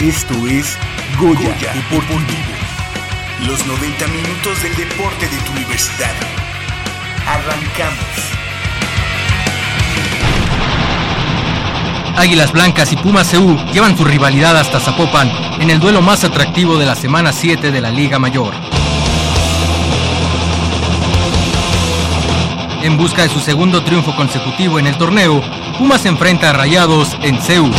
Esto es Goya, Goya Deportivo. Los 90 minutos del deporte de tu universidad. Arrancamos. Águilas Blancas y Pumas CU llevan su rivalidad hasta Zapopan en el duelo más atractivo de la semana 7 de la Liga Mayor. En busca de su segundo triunfo consecutivo en el torneo, Pumas enfrenta a Rayados en CEU.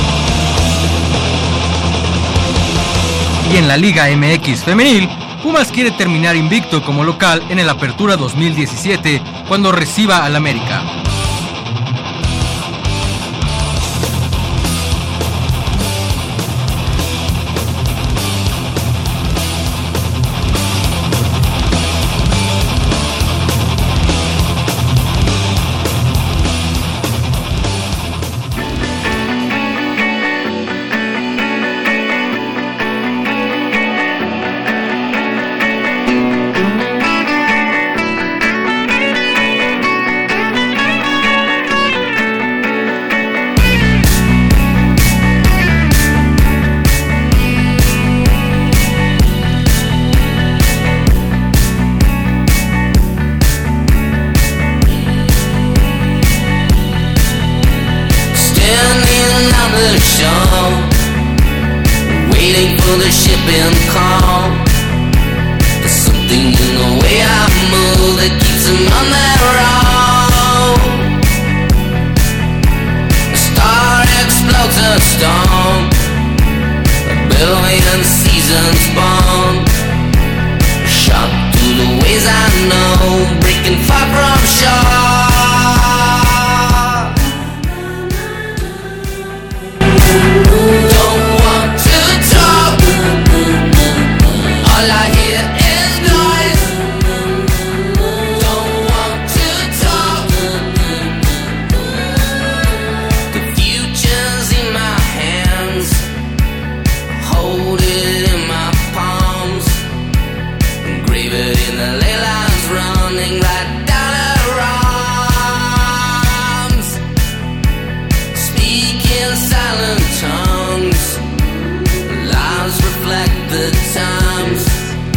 Y en la Liga MX Femenil, Pumas quiere terminar invicto como local en el Apertura 2017 cuando reciba al América.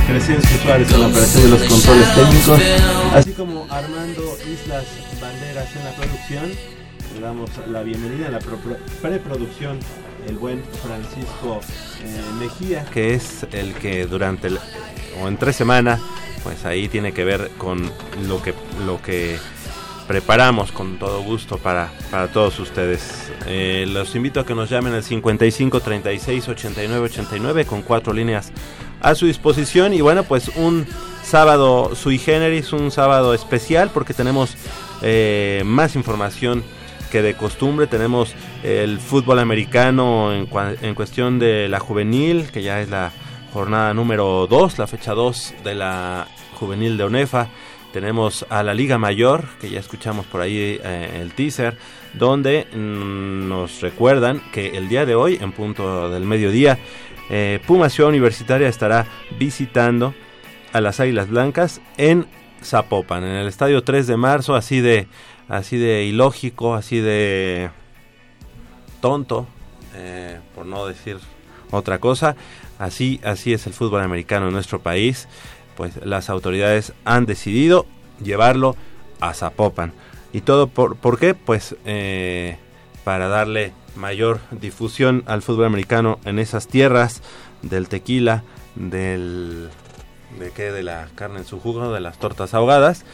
Crescencio Suárez en la operación de los controles técnicos, así como Armando Islas Banderas en la producción. Le damos la bienvenida a la preproducción que es el que durante o en tres semanas, pues ahí tiene que ver con lo que lo que preparamos con todo gusto para, para todos ustedes. Eh, los invito a que nos llamen al 55 36 89 89 con cuatro líneas a su disposición y bueno pues un sábado sui generis, un sábado especial porque tenemos eh, más información que de costumbre tenemos el fútbol americano en, en, cuestión de la juvenil, que ya es la jornada número 2, la fecha 2 de la juvenil de ONEFA. Tenemos a la Liga Mayor, que ya escuchamos por ahí eh, el teaser, donde mm, nos recuerdan que el día de hoy, en punto del mediodía, eh, Puma Ciudad Universitaria estará visitando a las Águilas Blancas en Zapopan, en el estadio 3 de marzo, así de así de ilógico, así de tonto, eh, por no decir otra cosa. Así, así es el fútbol americano en nuestro país. Pues las autoridades han decidido llevarlo a Zapopan. ¿Y todo por, por qué? Pues eh, para darle mayor difusión al fútbol americano en esas tierras del tequila, del de qué de la carne en su jugo, de las tortas ahogadas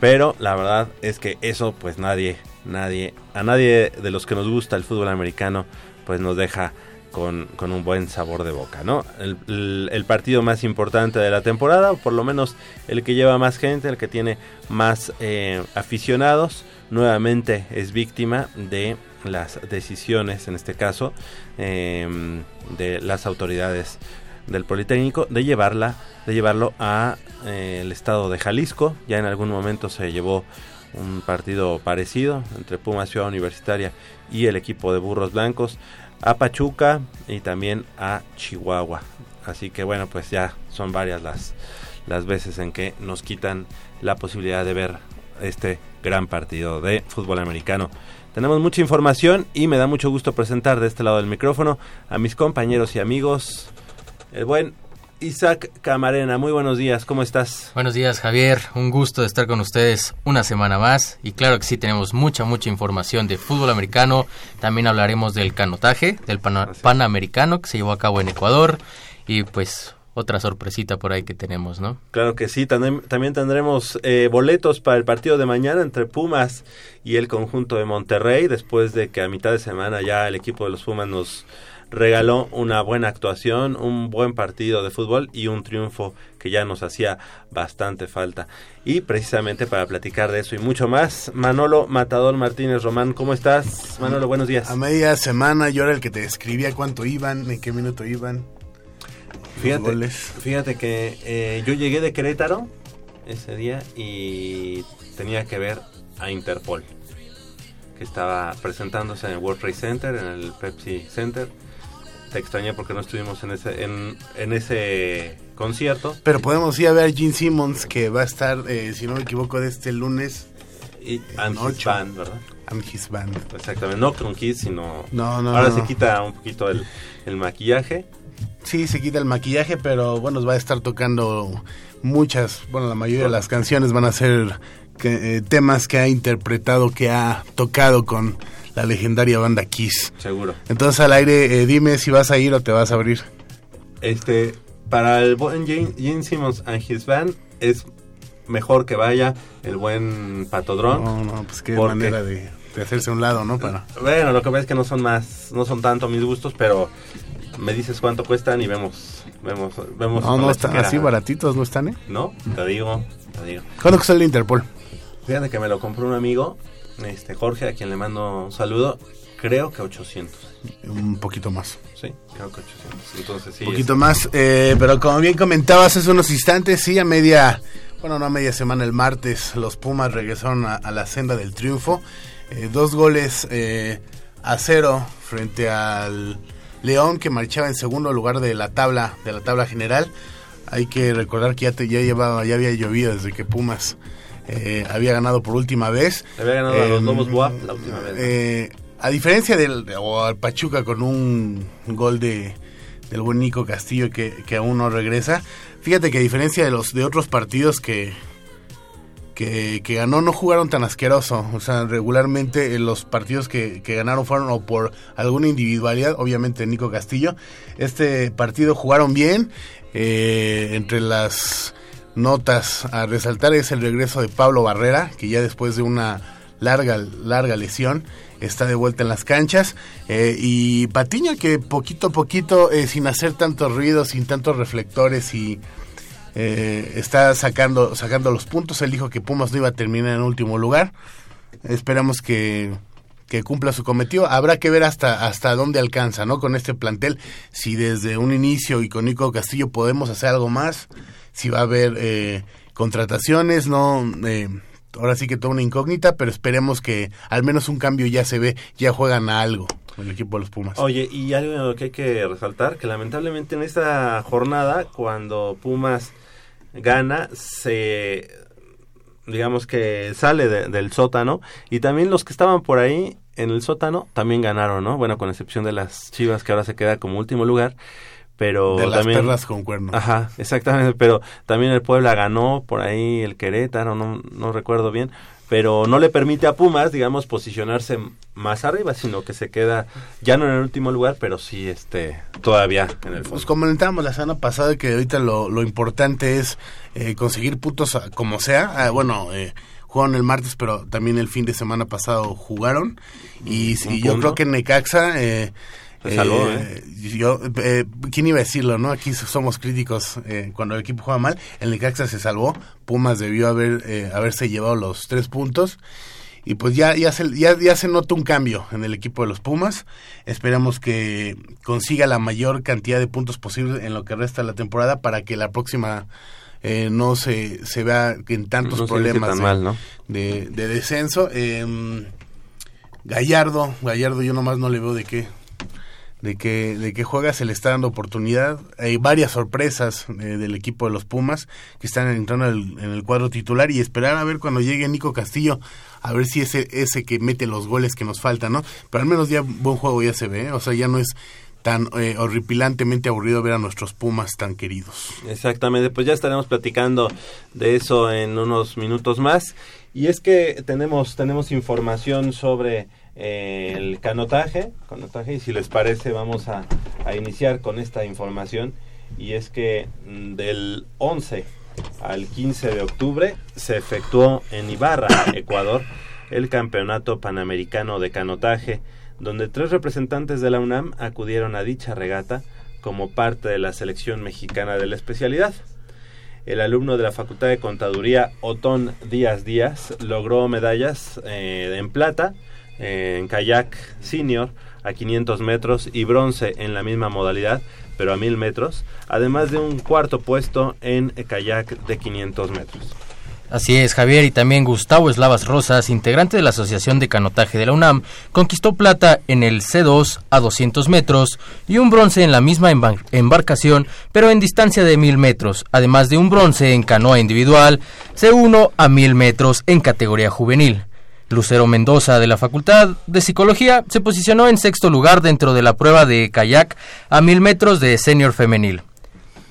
pero la verdad es que eso pues nadie, nadie, a nadie de los que nos gusta el fútbol americano pues nos deja con, un buen sabor de boca, ¿no? El, partido más importante de la temporada, o por lo menos el que lleva más gente, el que tiene más eh, aficionados, nuevamente es víctima de las decisiones, en este caso, em, de las autoridades del Politécnico de llevarla, de llevarlo a eh, el estado de Jalisco. Ya en algún momento se llevó un partido parecido entre Puma Ciudad Universitaria y el equipo de Burros Blancos a Pachuca y también a Chihuahua. Así que bueno, pues ya son varias las, las veces en que nos quitan la posibilidad de ver este gran partido de fútbol americano. Tenemos mucha información y me da mucho gusto presentar de este lado del micrófono a mis compañeros y amigos, el buen Isaac Camarena. Muy buenos días, ¿cómo estás? Buenos días, Javier. Un gusto de estar con ustedes una semana más. Y claro que sí, tenemos mucha, mucha información de fútbol americano. También hablaremos del canotaje, del Panamericano que se llevó a cabo en Ecuador. Y pues otra sorpresita por ahí que tenemos, ¿no? Claro que sí, también, tendremos eh, boletos para el partido de mañana entre Pumas y el conjunto de Monterrey, después de que a mitad de semana ya el equipo de los Pumas nos regaló una buena actuación, un buen partido de fútbol y un triunfo que ya nos hacía bastante falta. Y precisamente para platicar de eso y mucho más, Manolo Matador Martínez Román, ¿cómo estás? Manolo, buenos días. A media semana yo era el que te escribía cuánto iban, en qué minuto iban. Fíjate, fíjate que eh, yo llegué de Querétaro ese día y tenía que ver a Interpol, que estaba presentándose en el World Trade Center, en el Pepsi Center. Te extrañé porque no estuvimos en ese, en, ese concierto. Pero podemos ir a ver a Gene Simmons, que va a estar, eh, si no me equivoco, de este lunes. Y and his band, ¿verdad? And his band. Exactamente, no con Kiss, sino... No, no, Ahora se quita un poquito el, el maquillaje Sí, se quita el maquillaje, pero bueno, va a estar tocando muchas, bueno, la mayoría de las canciones van a ser eh, temas que ha interpretado, que ha tocado con la legendaria banda Kiss. Seguro. Entonces al aire, eh, dime si vas a ir o te vas a abrir. Este, para el buen Gene, Simmons and his band es mejor que vaya el buen Patodrón. No, no, pues qué manera de, de, hacerse un lado, ¿no? Para... Bueno, lo que pasa es que no son más, no son tanto mis gustos, pero me dices cuánto cuestan y vemos. vemos, vemos no, no están así baratitos, ¿no están, eh? No, te digo, te digo. ¿Cuánto cuesta el Interpol? Fíjate que me lo compró un amigo, este Jorge, a quien le mando un saludo. Creo que 800. Un poquito más. Sí, creo que 800. Entonces, sí. Un poquito más, eh, pero como bien comentabas hace unos instantes, sí, a media, bueno, no a media semana, el martes, los Pumas regresaron a, la senda del triunfo. Eh, dos goles eh, a cero frente al León que marchaba en segundo lugar de la tabla de la tabla general. Hay que recordar que ya, te, ya llevaba ya había llovido desde que Pumas eh, había ganado por última vez. Había ganado a los em, Lobos Buap la última vez. Eh, a diferencia del o al Pachuca con un gol de del buen Nico Castillo que, que aún no regresa. Fíjate que a diferencia de los de otros partidos que que, ganó no jugaron tan asqueroso. O sea, regularmente eh, los partidos que, ganaron fueron o por alguna individualidad, obviamente Nico Castillo. Este partido jugaron bien. Eh, entre las notas a resaltar es el regreso de Pablo Barrera, que ya después de una larga, larga lesión está de vuelta en las canchas. Eh, y Patiña que poquito a poquito, sin hacer tantos ruidos, sin tantos reflectores y eh, está sacando, sacando los puntos. Él dijo que Pumas no iba a terminar en último lugar. Esperamos que, cumpla su cometido. Habrá que ver hasta, hasta dónde alcanza, ¿no? Con este plantel, si desde un inicio y con Nico Castillo podemos hacer algo más, si va a haber eh, contrataciones, ¿no? Eh, ahora sí que toda una incógnita, pero esperemos que al menos un cambio ya se ve, ya juegan a algo el equipo de los Pumas. Oye, y algo que hay que resaltar, que lamentablemente en esta jornada, cuando Pumas gana, se digamos que sale del sótano y también los que estaban por ahí en el sótano también ganaron, ¿no? Bueno, con excepción de las Chivas que ahora se queda como último lugar, pero de las también perlas con cuernos. Ajá, exactamente, pero también el Puebla ganó por ahí el Querétaro, no no recuerdo bien, pero no le permite a Pumas, digamos, posicionarse más arriba, sino que se queda ya no en el último lugar, pero sí este todavía en el fondo. Pues comentábamos la semana pasada que ahorita lo, lo importante es eh, conseguir puntos como sea. Ah, bueno, eh, jugaron el martes, pero también el fin de semana pasado jugaron. Y, y yo creo que Necaxa... Eh, eh, ¿eh? Yo, eh, ¿Quién iba a decirlo, no? Aquí somos críticos eh, cuando el equipo juega mal. El Necaxa se salvó. Pumas debió haber haberse llevado los tres puntos. y pues ya, ya, se, ya, ya se nota un cambio en el equipo de los Pumas. Esperamos que consiga la mayor cantidad de puntos posible en lo que resta de la temporada para que la próxima eh, no se, se vea en tantos problemas de, de, descenso. Eh, Gallardo, Gallardo yo nomás no le veo de qué de que, de que juega, se le está dando oportunidad. Hay varias sorpresas eh, del equipo de los Pumas que están entrando en el, cuadro titular y esperar a ver cuando llegue Nico Castillo, a ver si ese, ese que mete los goles que nos faltan, ¿no? Pero al menos ya buen juego ya se ve, o sea, ya no es tan eh, horripilantemente aburrido ver a nuestros Pumas tan queridos. Exactamente, pues ya estaremos platicando de eso en unos minutos más. Y es que tenemos, tenemos información sobre el canotaje, canotaje y si les parece vamos a, iniciar con esta información y es que mm, del 11 al 15 de octubre se efectuó en Ibarra, Ecuador, el Campeonato Panamericano de Canotaje, donde tres representantes de la UNAM acudieron a dicha regata como parte de la selección mexicana de la especialidad. El alumno de la Facultad de Contaduría, Otón Díaz Díaz, logró medallas eh, en plata, en kayak senior a 500 metros y bronce en la misma modalidad, pero a 1000 metros, además de un cuarto puesto en kayak de 500 metros. Así es, Javier, y también Gustavo Eslavas Rosas, integrante de la Asociación de Canotaje de la UNAM, conquistó plata en el C2 a 200 metros y un bronce en la misma embarcación, pero en distancia de 1000 metros, además de un bronce en canoa individual, C1 a 1000 metros en categoría juvenil. Lucero Mendoza de la Facultad de Psicología se posicionó en sexto lugar dentro de la prueba de kayak a mil metros de senior femenil.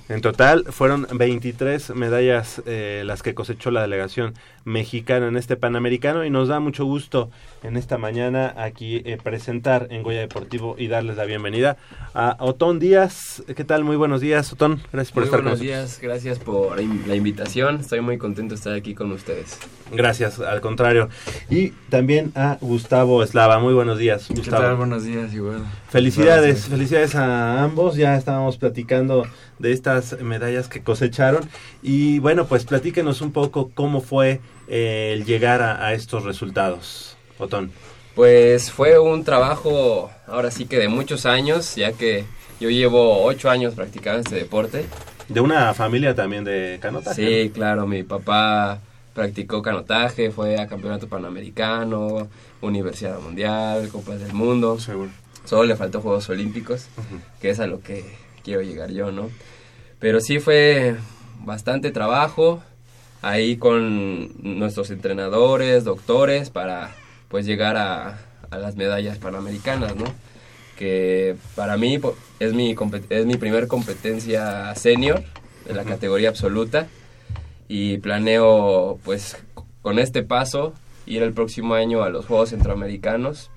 En total fueron 23 medallas eh, las que cosechó la delegación mexicana en este Panamericano y nos da mucho gusto en esta mañana aquí eh, presentar en Goya Deportivo y darles la bienvenida a Otón Díaz. ¿Qué tal? Muy buenos días, Otón. Gracias por estar con nosotros. Buenos días, gracias por la invitación. Estoy muy contento de estar aquí con ustedes. Gracias, al contrario. Y también a Gustavo Eslava. Muy buenos días, Gustavo. ¿Qué tal? Buenos días, igual. Felicidades, felicidades a ambos. Ya estábamos platicando de estas medallas que cosecharon. Y bueno, pues platíquenos un poco cómo fue eh, el llegar a, estos resultados, Otón. Pues fue un trabajo, ahora sí que de muchos años, ya que yo llevo ocho años practicando este deporte. De una familia también de canotaje. Sí, claro, mi papá practicó canotaje, fue a campeonato panamericano, universidad mundial, copas del mundo. Seguro. Solo le faltó Juegos Olímpicos, que es a lo que quiero llegar yo, ¿no? Pero sí fue bastante trabajo ahí con nuestros entrenadores, doctores, para pues llegar a, las medallas panamericanas, ¿no? Que para mí es mi, es mi primer competencia senior de la categoría absoluta y planeo pues con este paso ir el próximo año a los Juegos Centroamericanos.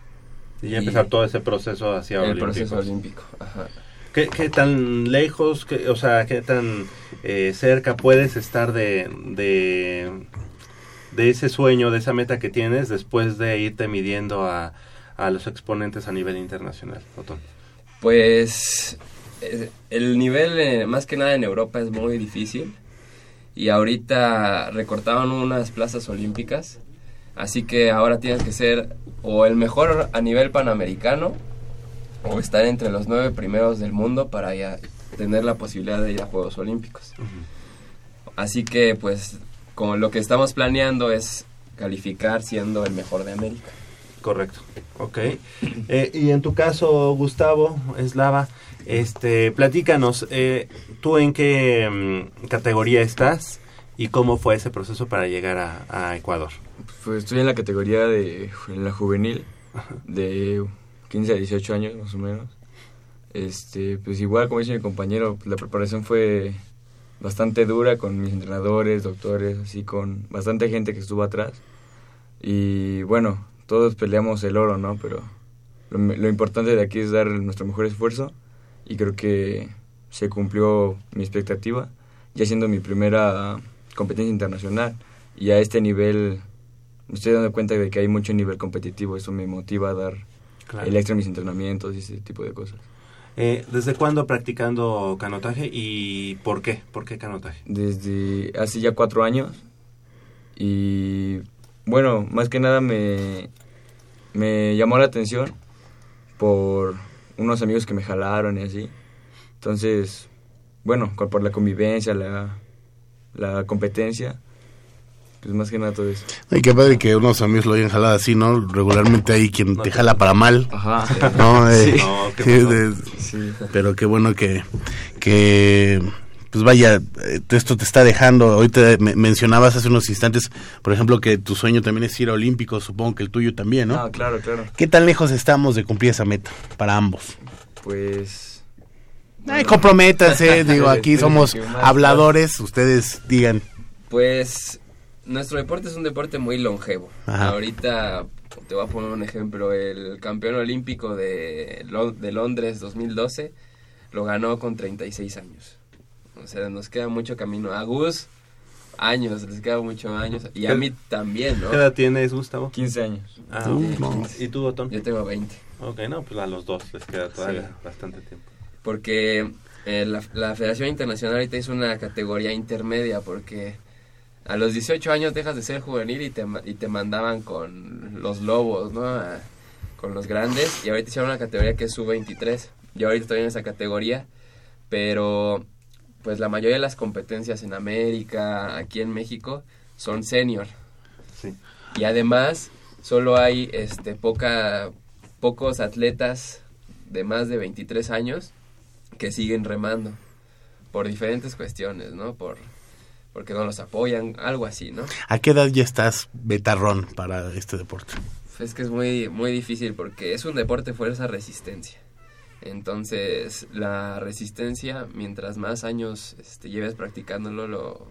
Y ya empezar todo ese proceso hacia el proceso olímpico. Ajá. ¿Qué, tan lejos, o sea, qué tan eh, cerca puedes estar de, de, ese sueño, de esa meta que tienes después de irte midiendo a, a los exponentes a nivel internacional, Otón? Pues eh, el nivel, eh, más que nada en Europa, es muy difícil. Y ahorita recortaron unas plazas olímpicas. Así que ahora tienes que ser o el mejor a nivel panamericano o estar entre los nueve primeros del mundo para ya tener la posibilidad de ir a Juegos Olímpicos. Así que pues como lo que estamos planeando es calificar siendo el mejor de América. Correcto, ok. Eh, y en tu caso, Gustavo, Eslava, este, platícanos, eh, ¿tú en qué mm, categoría estás y cómo fue ese proceso para llegar a, a Ecuador? Pues estoy en la categoría de en la juvenil, de 15 a 18 años más o menos. Este, pues igual como dice mi compañero, pues la preparación fue bastante dura con mis entrenadores, doctores, así con bastante gente que estuvo atrás. Y bueno, todos peleamos el oro, ¿no? Pero lo, lo importante de aquí es dar nuestro mejor esfuerzo y creo que se cumplió mi expectativa, ya siendo mi primera competencia internacional y a este nivel me estoy dando cuenta de que hay mucho nivel competitivo, eso me motiva a dar el extra mis entrenamientos y ese tipo de cosas. Eh, ¿Desde cuándo practicando canotaje y por qué? ¿Por qué canotaje? Desde hace ya cuatro años y bueno, más que nada me, me llamó la atención por unos amigos que me jalaron y así. Entonces, bueno, por la convivencia, la, la competencia, pues más que nada todo eso. Y qué padre que unos amigos lo hayan jalado así, ¿no? Regularmente hay quien te jala para mal. Ajá. No, eh, Sí. No, qué sí, bueno. de- Sí. pero qué bueno que, que pues vaya, eh, esto te está dejando. Ahorita me- mencionabas hace unos instantes, por ejemplo, que tu sueño también es ir a Olímpicos, supongo que el tuyo también, ¿no? Ah, claro, claro. ¿Qué tan lejos estamos de cumplir esa meta para ambos? Pues Ay, comprométanse, digo, aquí somos habladores, ustedes digan. Pues nuestro deporte es un deporte muy longevo. Ajá. Ahorita te voy a poner un ejemplo. El campeón olímpico de, de Londres 2012 lo ganó con 36 años. O sea, nos queda mucho camino. A Gus, años, les queda muchos años. Y a mí también, ¿no? ¿Qué edad tienes, Gustavo? 15 años. Ah, no. ¿Y tú, Otón? Yo tengo 20. Ok, no, pues a los dos les queda todavía Sí. bastante tiempo. Porque eh, la, la Federación Internacional ahorita hizo una categoría intermedia porque a los 18 años dejas de ser juvenil y te, y te mandaban con los lobos, ¿no? A- con los grandes. Y ahorita hicieron una categoría que es sub-23. Yo ahorita estoy en esa categoría, pero pues la mayoría de las competencias en América, aquí en México, son senior. Sí. Y además, solo hay este poca pocos atletas de más de 23 años que siguen remando por diferentes cuestiones, ¿no? Por porque no los apoyan, algo así, ¿no? ¿A qué edad ya estás betarrón para este deporte? Es que es muy muy difícil porque es un deporte fuerza resistencia. Entonces, la resistencia, mientras más años este, lleves practicándolo, lo,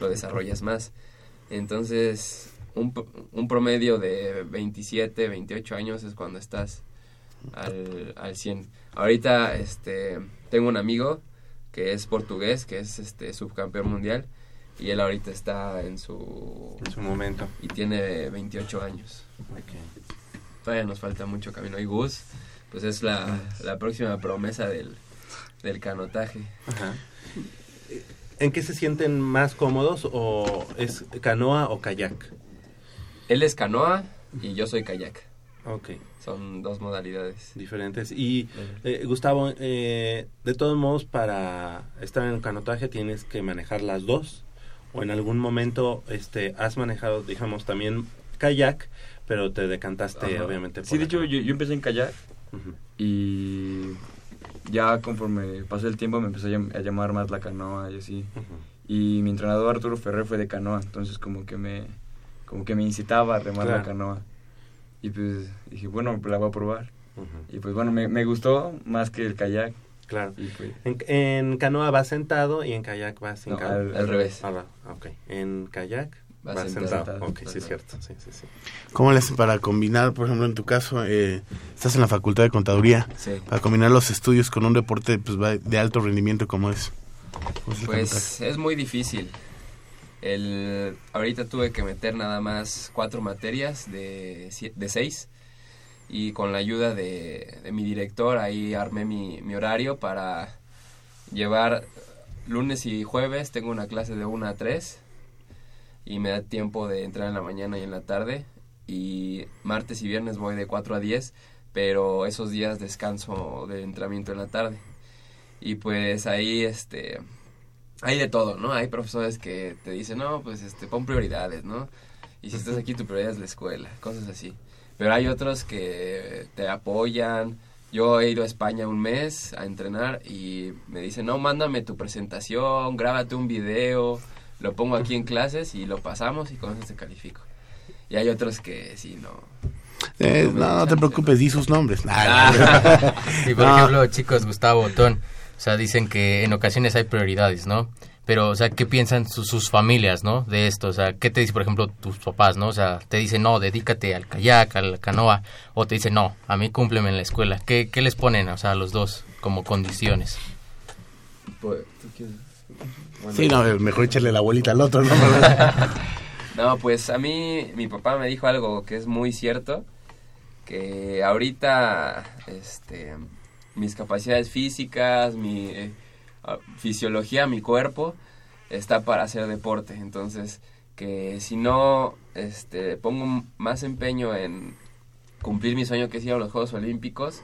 lo desarrollas más. Entonces, un, un promedio de 27, 28 años es cuando estás al, al 100. Ahorita este, tengo un amigo que es portugués, que es este subcampeón mundial, y él ahorita está en su... En su momento. y tiene 28 años. Todavía nos falta mucho camino. Y Gus, pues es la, la próxima promesa del, del canotaje. Ajá. ¿En qué se sienten más cómodos o es canoa o kayak? Él es canoa y yo soy kayak. Ok, Son dos modalidades. diferentes. Y eh, Gustavo, eh, de todos modos, para estar en el canotaje tienes que manejar las dos. O en algún momento este, has manejado, digamos, también kayak, pero te decantaste Ajá. obviamente por Sí, de hecho yo, yo empecé en kayak y ya conforme pasó el tiempo me empezó a, llam- a llamar más la canoa y así. Y mi entrenador Arturo Ferrer fue de canoa, entonces como que me como que me incitaba a remar la canoa. Y pues dije, bueno, pues la voy a probar. Y pues bueno, me, me gustó más que el kayak. Claro. En, en canoa vas sentado y en kayak vas No, al- al revés. Ah, va, ok. En kayak Vas vas, sentado. sentado. Ok, sí, es cierto. Sí, sí, sí. ¿Cómo le hacen para combinar, por ejemplo, en tu caso, eh, estás en la Facultad de Contaduría, Sí. para combinar los estudios con un deporte pues, va- de alto rendimiento como es? Pues es muy difícil. El, ahorita tuve que meter nada más cuatro materias de seis y con la ayuda de, de mi director ahí armé mi, mi horario para llevar lunes y jueves tengo una clase de 1 a 3 y me da tiempo de entrar en la mañana y en la tarde y martes y viernes voy de 4 a 10 pero esos días descanso de entrenamiento en la tarde y pues ahí este hay de todo, ¿no? Hay profesores que te dicen, no, pues este, pon prioridades, ¿no? Y si estás aquí, tu prioridad es la escuela, cosas así. Pero hay otros que te apoyan. Yo he ido a España un mes a entrenar y me dicen, no, mándame tu presentación, grábate un video, lo pongo aquí en clases y lo pasamos y con eso te califico. Y hay otros que sí, no. Eh, no no, no te preocupes, di sus nombres. Ah. Y por No. ejemplo, chicos, Gustavo, Otón, o sea, dicen que en ocasiones hay prioridades, ¿no? Pero, o sea, ¿qué piensan sus, sus familias, ¿no? De esto, o sea, ¿qué te dice, por ejemplo, tus papás, ¿no? O sea, te dicen, no, dedícate al kayak, a la canoa, o te dicen, no, a mí cúmpleme en la escuela. ¿Qué, qué les ponen, o sea, a los dos como condiciones? Pues, ¿tú quieres? Bueno. Sí, no, mejor echarle la abuelita al otro, ¿no? No, pues a mí mi papá me dijo algo que es muy cierto, que ahorita este mis capacidades físicas, mi eh, fisiología, mi cuerpo está para hacer deporte, entonces que si no este, pongo más empeño en cumplir mi sueño que es ir a los Juegos Olímpicos,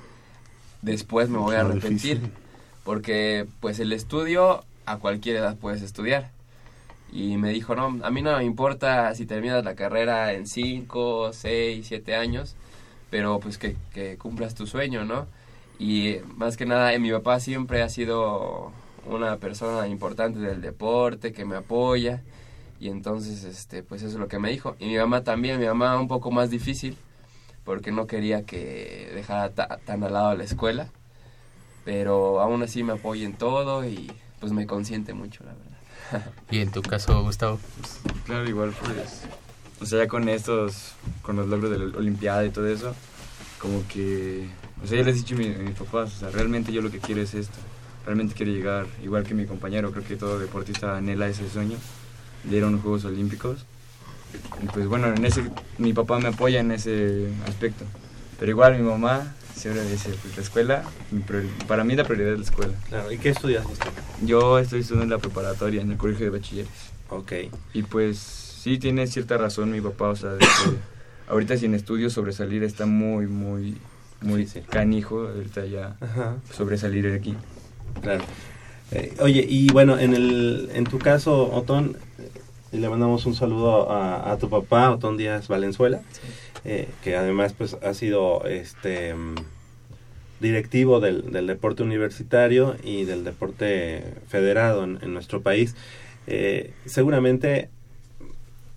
después me voy a arrepentir. Porque pues el estudio a cualquier edad puedes estudiar. Y me dijo, no, a mí no me importa si terminas la carrera en 5, 6, 7 años, pero pues que, que cumplas tu sueño, ¿no? Y más que nada, mi papá siempre ha sido una persona importante del deporte, que me apoya. Y entonces, este, pues eso es lo que me dijo. Y mi mamá también, mi mamá un poco más difícil, porque no quería que dejara tan al lado la escuela. Pero aún así me apoya en todo y pues me consiente mucho, la verdad. ¿Y en tu caso, Gustavo? Pues, claro, igual pues, o sea, ya con estos, con los logros de la Olimpiada y todo eso, como que, o sea, ya les he dicho a, mis papás, o sea, realmente yo lo que quiero es esto, realmente quiero llegar, igual que mi compañero, creo que todo deportista anhela ese sueño, de ir a unos Juegos Olímpicos. Y pues bueno, en ese, mi papá me apoya en ese aspecto, pero igual mi mamá siempre dice, pues la escuela, para mí la prioridad es la escuela. Claro, ¿y qué estudias Yo estoy estudiando la preparatoria en el colegio de bachilleres. Ok. Y pues sí tiene cierta razón mi papá, o sea, de que ahorita sin estudios sobresalir está muy, muy, muy canijo, ahorita ya sobresalir aquí. Claro. Eh, oye, y bueno, en, el, en tu caso, Otón, le mandamos un saludo a, tu papá, Otón Díaz Valenzuela, eh, que además pues ha sido este directivo del, del, deporte universitario y del deporte federado en, nuestro país. Eh, seguramente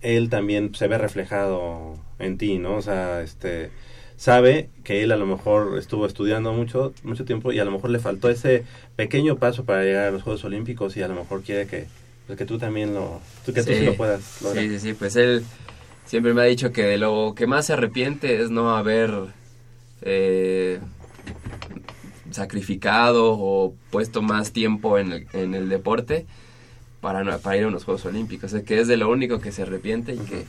él también se ve reflejado en ti, ¿no? O sea, este sabe que él a lo mejor estuvo estudiando mucho mucho tiempo y a lo mejor le faltó ese pequeño paso para llegar a los Juegos Olímpicos y a lo mejor quiere que pues que tú también lo, que tú sí lo puedas lograr. Sí, sí, sí, pues él siempre me ha dicho que de lo que más se arrepiente es no haber eh, sacrificado o puesto más tiempo en el, en el deporte para, para ir a unos Juegos Olímpicos. O sea, que es de lo único que se arrepiente y que,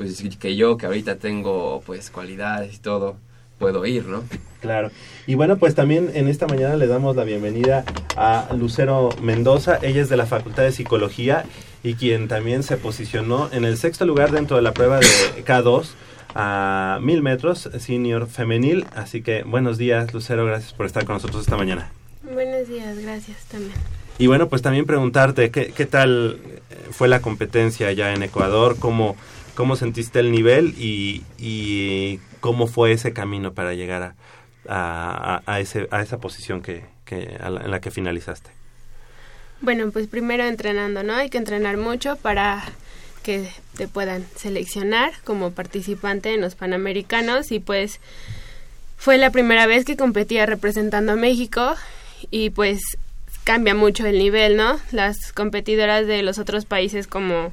pues, que yo, que ahorita tengo, pues, cualidades y todo, puedo ir, ¿no? Claro. Y bueno, pues también en esta mañana le damos la bienvenida a Lucero Mendoza. Ella es de la Facultad de Psicología y quien también se posicionó en el sexto lugar dentro de la prueba de K2 a mil metros senior femenil. Así que buenos días, Lucero. Gracias por estar con nosotros esta mañana. Buenos días, gracias también. Y bueno, pues también preguntarte qué, qué tal fue la competencia allá en Ecuador, cómo cómo sentiste el nivel y, y cómo fue ese camino para llegar a, ese, a esa posición que en la que finalizaste. Bueno, pues primero entrenando, ¿no? Hay que entrenar mucho para que te puedan seleccionar como participante en los Panamericanos y pues fue la primera vez que competía representando a México y pues cambia mucho el nivel, ¿no? Las competidoras de los otros países como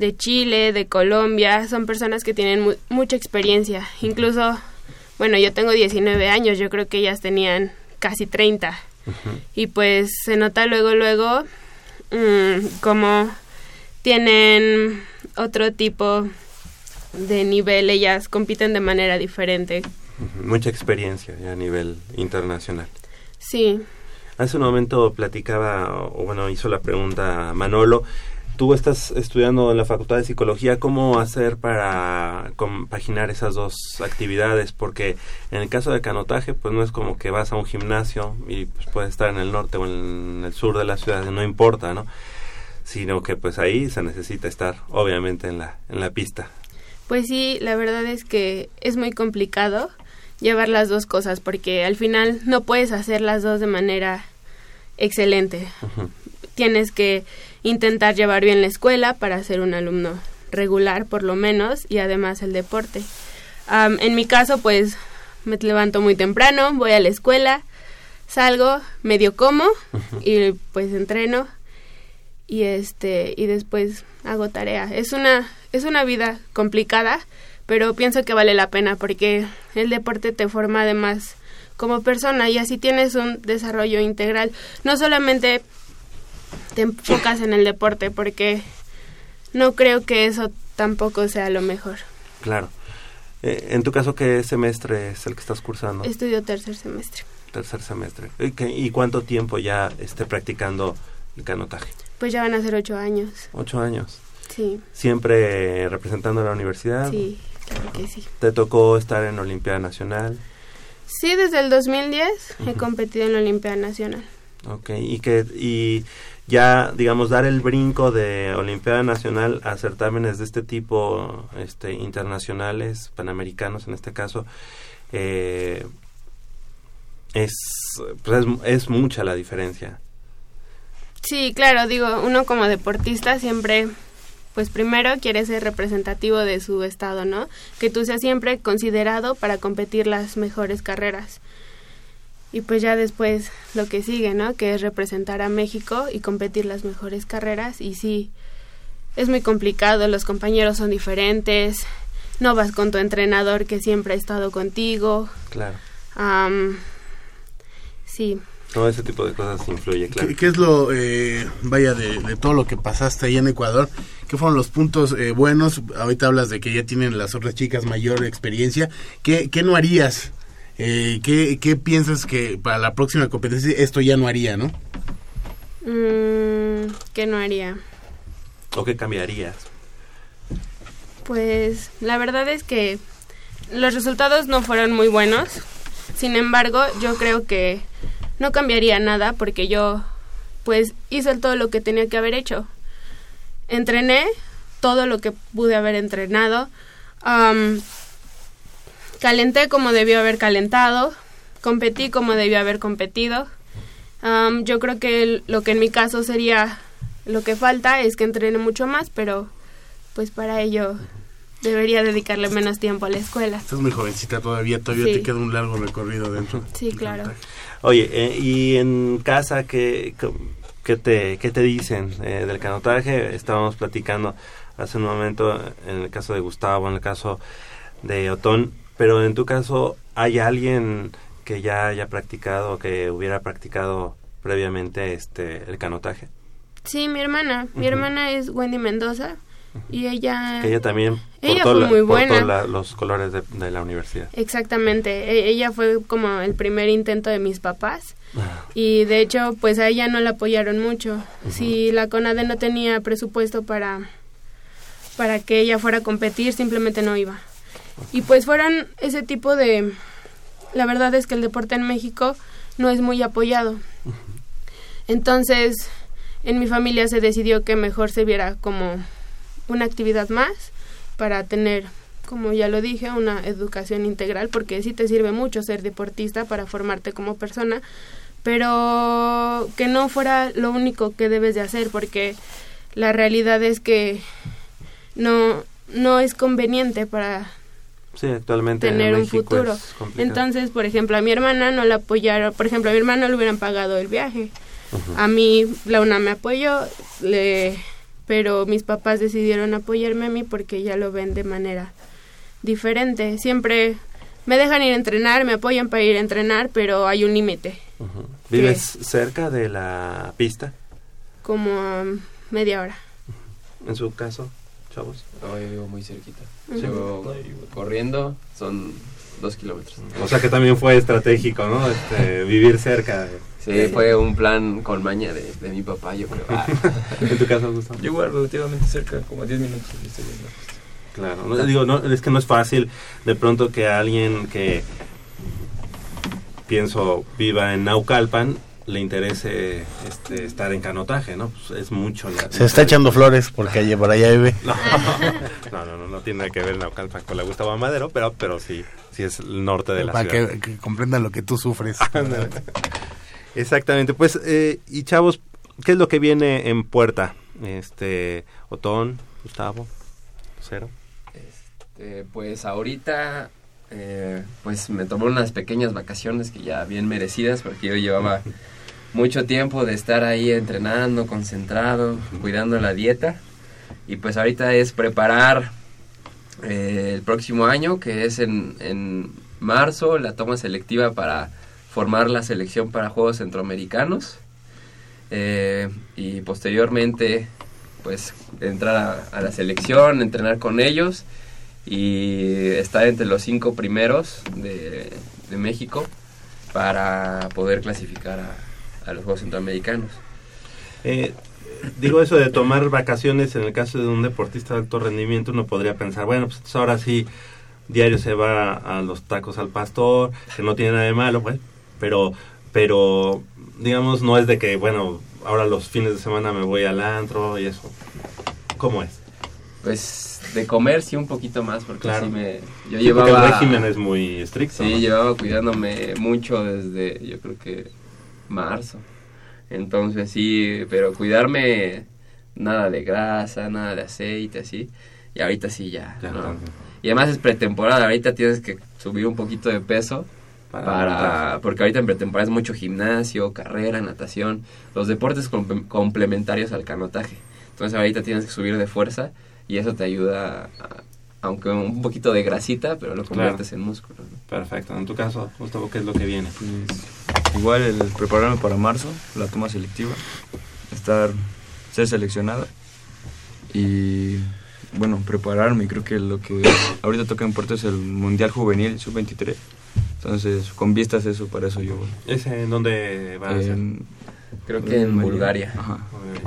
de Chile, de Colombia, son personas que tienen mucha experiencia. Incluso, bueno, yo tengo 19 años, yo creo que ellas tenían casi 30. Y pues se nota luego, luego, mm, como tienen otro tipo de nivel, ellas compiten de manera diferente. Mucha experiencia a nivel internacional. Sí. Hace un momento platicaba, o bueno, hizo la pregunta Manolo, tú estás estudiando en la Facultad de Psicología, ¿cómo hacer para compaginar esas dos actividades? Porque en el caso de canotaje, pues no es como que vas a un gimnasio y pues puedes estar en el norte o en el sur de la ciudad, no importa, ¿no? Sino que pues ahí se necesita estar, obviamente, en la, en la pista. Pues sí, la verdad es que es muy complicado llevar las dos cosas porque al final no puedes hacer las dos de manera excelente. Tienes que intentar llevar bien la escuela para ser un alumno regular por lo menos y además el deporte. en mi caso pues me levanto muy temprano, voy a la escuela, salgo, medio como y pues entreno y este y después hago tarea. Es una es una vida complicada, pero pienso que vale la pena porque el deporte te forma además como persona y así tienes un desarrollo integral, no solamente te enfocas en el deporte porque no creo que eso tampoco sea lo mejor. Claro. Eh, en tu caso, ¿qué semestre es el que estás cursando? Estudio tercer semestre. Tercer semestre. ¿Y, cuánto tiempo ya esté practicando el canotaje? Pues ya van a ser ocho años. Ocho años. Sí. Siempre representando a la universidad. Sí, claro que sí. ¿Te tocó estar en Olimpiada Nacional? Sí, desde el 2010 he competido en la Olimpiada Nacional. Ok, y que y ya digamos dar el brinco de Olimpiada Nacional a certámenes de este tipo, este internacionales, panamericanos en este caso, eh, es, pues es, es mucha la diferencia. Sí, claro, digo, uno como deportista siempre pues primero quiere ser representativo de su estado, ¿no? Que tú seas siempre considerado para competir las mejores carreras. Y pues ya después lo que sigue, ¿no? Que es representar a México y competir las mejores carreras. Y sí, es muy complicado, los compañeros son diferentes, no vas con tu entrenador que siempre ha estado contigo. Claro. Am, sí, Todo ese tipo de cosas influye, claro. ¿Qué, qué es lo, eh, vaya, de, de todo lo que pasaste ahí en Ecuador? ¿Qué fueron los puntos eh, buenos? Ahorita hablas de que ya tienen las otras chicas mayor experiencia. ¿Qué, qué no harías? Eh, ¿qué, ¿Qué piensas que para la próxima competencia esto ya no haría, no? mm, ¿qué no haría? ¿O qué cambiarías? Pues la verdad es que los resultados no fueron muy buenos. Sin embargo, yo creo que no cambiaría nada porque yo pues hice todo lo que tenía que haber hecho. Entrené todo lo que pude haber entrenado. Am, calenté como debió haber calentado. Competí como debió haber competido. Am, yo creo que el- lo que en mi caso sería lo que falta es que entrene mucho más, pero pues para ello debería dedicarle menos tiempo a la escuela. Estás muy jovencita todavía, todavía Sí. te queda un largo recorrido dentro. Sí, claro. Oye, eh, ¿y en casa qué, qué- qué te, qué te dicen eh, del canotaje? Estábamos platicando hace un momento en el caso de Gustavo, en el caso de Otón, pero en tu caso, ¿hay alguien que ya haya practicado, que hubiera practicado previamente este el canotaje? Sí, mi hermana. Mi hermana es Wendy Mendoza y ella... Que ella también Ella portó, fue muy portó buena. la- los colores de, de la universidad. Exactamente. E- ella fue como el primer intento de mis papás. Y de hecho, pues a ella no la apoyaron mucho. Si la CONADE no tenía presupuesto para, para que ella fuera a competir, simplemente no iba. Y pues fueron ese tipo de... La verdad es que el deporte en México no es muy apoyado. Entonces, en mi familia se decidió que mejor se viera como una actividad más para tener, como ya lo dije, una educación integral, porque sí te sirve mucho ser deportista para formarte como persona, pero que no fuera lo único que debes de hacer, porque la realidad es que no, no es conveniente para Sí, actualmente en tener un futuro. Entonces, por ejemplo, a mi hermana no la apoyaron, por ejemplo, a mi hermana le hubieran pagado el viaje. A mí la UNAM me apoyó, le, pero mis papás decidieron apoyarme a mí porque ya lo ven de manera diferente. Siempre me dejan ir a entrenar, me apoyan para ir a entrenar, pero hay un límite. ¿Vives cerca de la pista? como a media hora. En su caso, chavos. No, yo vivo muy cerquita. Llego corriendo, son dos kilómetros. O sea que también fue estratégico, ¿no? Este, vivir cerca. Sí, fue un plan con maña de, de mi papá, yo creo. Ah. en tu caso, Gustavo. Yo igual relativamente cerca, como a 10 minutos. estoy pista. Claro, no, digo, no, es que no es fácil de pronto que alguien que pienso viva en Naucalpan le interese este, estar en canotaje, ¿no? Pues es mucho. la- Se está echando flores porque allí por allá vive. No, no, no, no, no tiene nada que ver Naucalpan con la Gustavo Madero, pero, pero sí, sí es el norte de la Para ciudad. que, que comprendan lo que tú sufres. Exactamente, pues, eh, y chavos, ¿qué es lo que viene en puerta? Este, Otón, Gustavo, Cero. Este, pues ahorita, eh, pues me tomé unas pequeñas vacaciones que ya bien merecidas porque yo llevaba mucho tiempo de estar ahí entrenando, concentrado, cuidando la dieta. Y pues ahorita es preparar eh, el próximo año, que es en, en marzo, la toma selectiva para formar la selección para Juegos Centroamericanos. Eh, y posteriormente, pues entrar a, la selección, entrenar con ellos y estar entre los cinco primeros de, de México para poder clasificar a, a los Juegos Centroamericanos. Eh, digo eso de tomar vacaciones en el caso de un deportista de alto rendimiento, uno podría pensar, bueno, pues ahora sí, diario se va a los tacos al pastor, que no tiene nada de malo, pues, pero, pero, digamos, no es de que, bueno, ahora los fines de semana me voy al antro y eso. ¿Cómo es? Pues de comer sí un poquito más, porque Claro. sí me... Yo Sí, llevaba... porque el régimen es muy estricto. Sí, ¿no? llevaba cuidándome mucho desde, yo creo que marzo. Entonces sí, pero cuidarme nada de grasa, nada de aceite, así. Y ahorita sí ya. Ya. Y además es pretemporada, ahorita tienes que subir un poquito de peso Para porque ahorita en pretemporada es mucho gimnasio, carrera, natación, los deportes comple- complementarios al canotaje. Entonces ahorita tienes que subir de fuerza y eso te ayuda, a- aunque un poquito de grasita, pero lo conviertes en músculo. ¿no? Perfecto. En tu caso, Gustavo, ¿qué es lo que viene? Pues, igual el prepararme para marzo, la toma selectiva, estar, ser seleccionado y bueno, prepararme. Creo que lo que ahorita toca en Puerto es el Mundial Juvenil Sub-23. Entonces, con vistas a eso, para eso yo voy. ¿Ese en dónde va a ser? En- Creo que en Bulgaria. Ajá,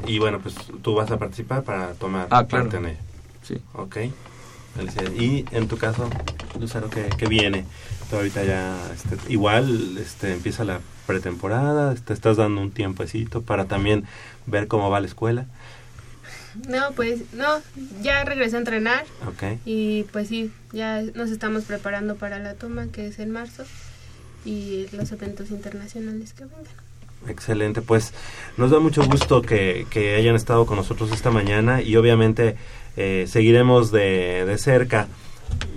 Y bueno, pues tú vas a participar para tomar Ah, claro. parte en ello. sí. Ok. Felicidades. Y en tu caso, Lucero, ¿qué, qué viene? Tú ahorita ya, este, igual, este, empieza la pretemporada, te estás dando un tiempecito para también ver cómo va la escuela. No, pues no, ya regresé a entrenar Ok. y pues sí, ya nos estamos preparando para la toma que es en marzo y los eventos internacionales que vengan. Excelente, pues nos da mucho gusto que, que hayan estado con nosotros esta mañana y obviamente eh, seguiremos de, de cerca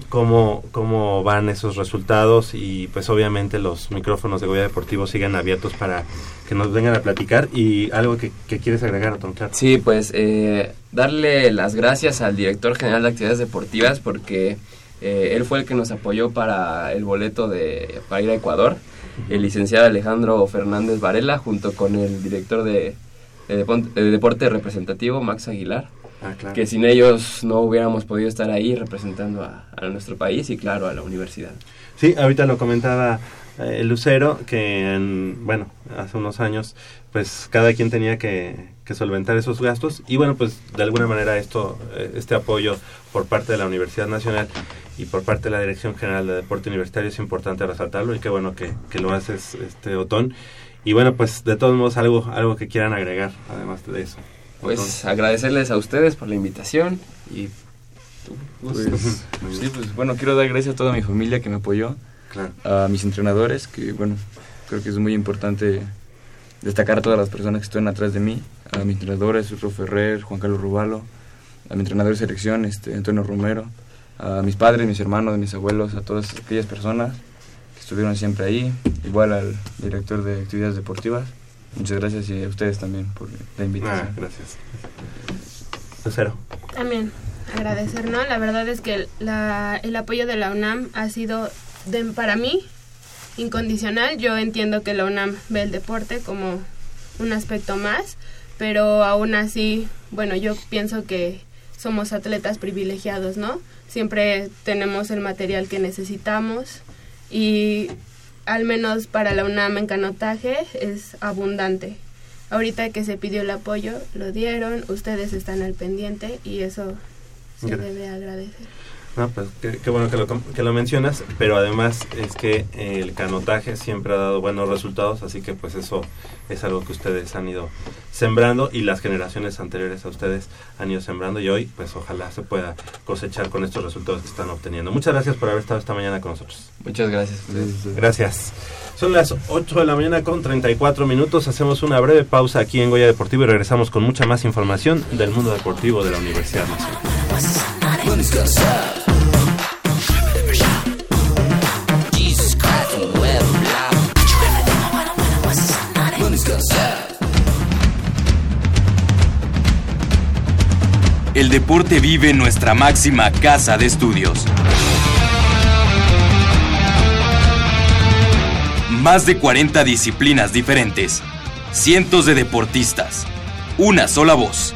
cómo, cómo van esos resultados y pues obviamente los micrófonos de Goya Deportivo siguen abiertos para que nos vengan a platicar. Y algo que, que quieres agregar, Tom Clark. Sí, pues eh, darle las gracias al director general de actividades deportivas porque eh, él fue el que nos apoyó para el boleto de para ir a Ecuador, el licenciado Alejandro Fernández Varela, junto con el director de, de deporte representativo, Max Aguilar, Ah, claro. que sin ellos no hubiéramos podido estar ahí representando a, a nuestro país y claro a la universidad. Sí, ahorita lo comentaba eh, Lucero, que en, bueno, hace unos años, pues cada quien tenía que, que solventar esos gastos y bueno, pues de alguna manera esto, eh, este apoyo por parte de la Universidad Nacional y por parte de la Dirección General de Deporte Universitario es importante resaltarlo y qué bueno que, que lo haces, este Otón. Y bueno, pues de todos modos algo, algo que quieran agregar, además de eso. Pues agradecerles a ustedes por la invitación y tú, Gus. Pues, sí, pues bueno, quiero dar gracias a toda mi familia que me apoyó, Claro. a mis entrenadores, que bueno, creo que es muy importante destacar a todas las personas que están atrás de mí, a mis entrenadores, Rufo Ferrer, Juan Carlos Rubalo, a mi entrenador de selección, este, Antonio Romero, a mis padres, mis hermanos, mis abuelos, a todas aquellas personas que estuvieron siempre ahí, igual al director de actividades deportivas. Muchas gracias y a ustedes también por la Ah, invitación. gracias. Lucero. También agradecer, ¿no? La verdad es que la, el apoyo de la UNAM ha sido, de, para mí, incondicional. Yo entiendo que la UNAM ve el deporte como un aspecto más, pero aún así, bueno, yo pienso que somos atletas privilegiados, ¿no? Siempre tenemos el material que necesitamos y al menos para la UNAM en canotaje es abundante. Ahorita que se pidió el apoyo, lo dieron, ustedes están al pendiente y eso se Gracias. debe agradecer. No, pues qué, qué bueno que lo, com- que lo mencionas, pero además es que el canotaje siempre ha dado buenos resultados, así que pues eso es algo que ustedes han ido sembrando y las generaciones anteriores a ustedes han ido sembrando y hoy pues ojalá se pueda cosechar con estos resultados que están obteniendo. Muchas gracias por haber estado esta mañana con nosotros. Muchas gracias. Gracias. Son las 8 de la mañana con 34 minutos. Hacemos una breve pausa aquí en Goya Deportivo y regresamos con mucha más información del mundo deportivo de la Universidad Nacional. El deporte vive en nuestra máxima casa de estudios. Más de 40 disciplinas diferentes, cientos de deportistas, una sola voz.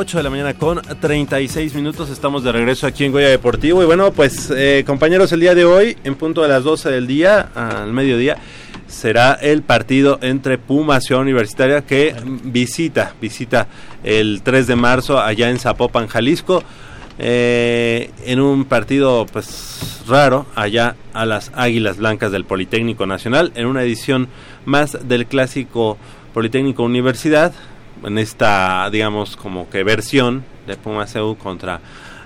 8 de la mañana con 36 minutos. Estamos de regreso aquí en Goya Deportivo. Y bueno, pues eh, compañeros, el día de hoy, en punto de las 12 del día, al mediodía, será el partido entre Puma Ciudad Universitaria que visita, visita el 3 de marzo allá en Zapopan, Jalisco. Eh, en un partido pues raro allá a las Águilas Blancas del Politécnico Nacional en una edición más del clásico Politécnico Universidad en esta, digamos, como que versión de Puma CU contra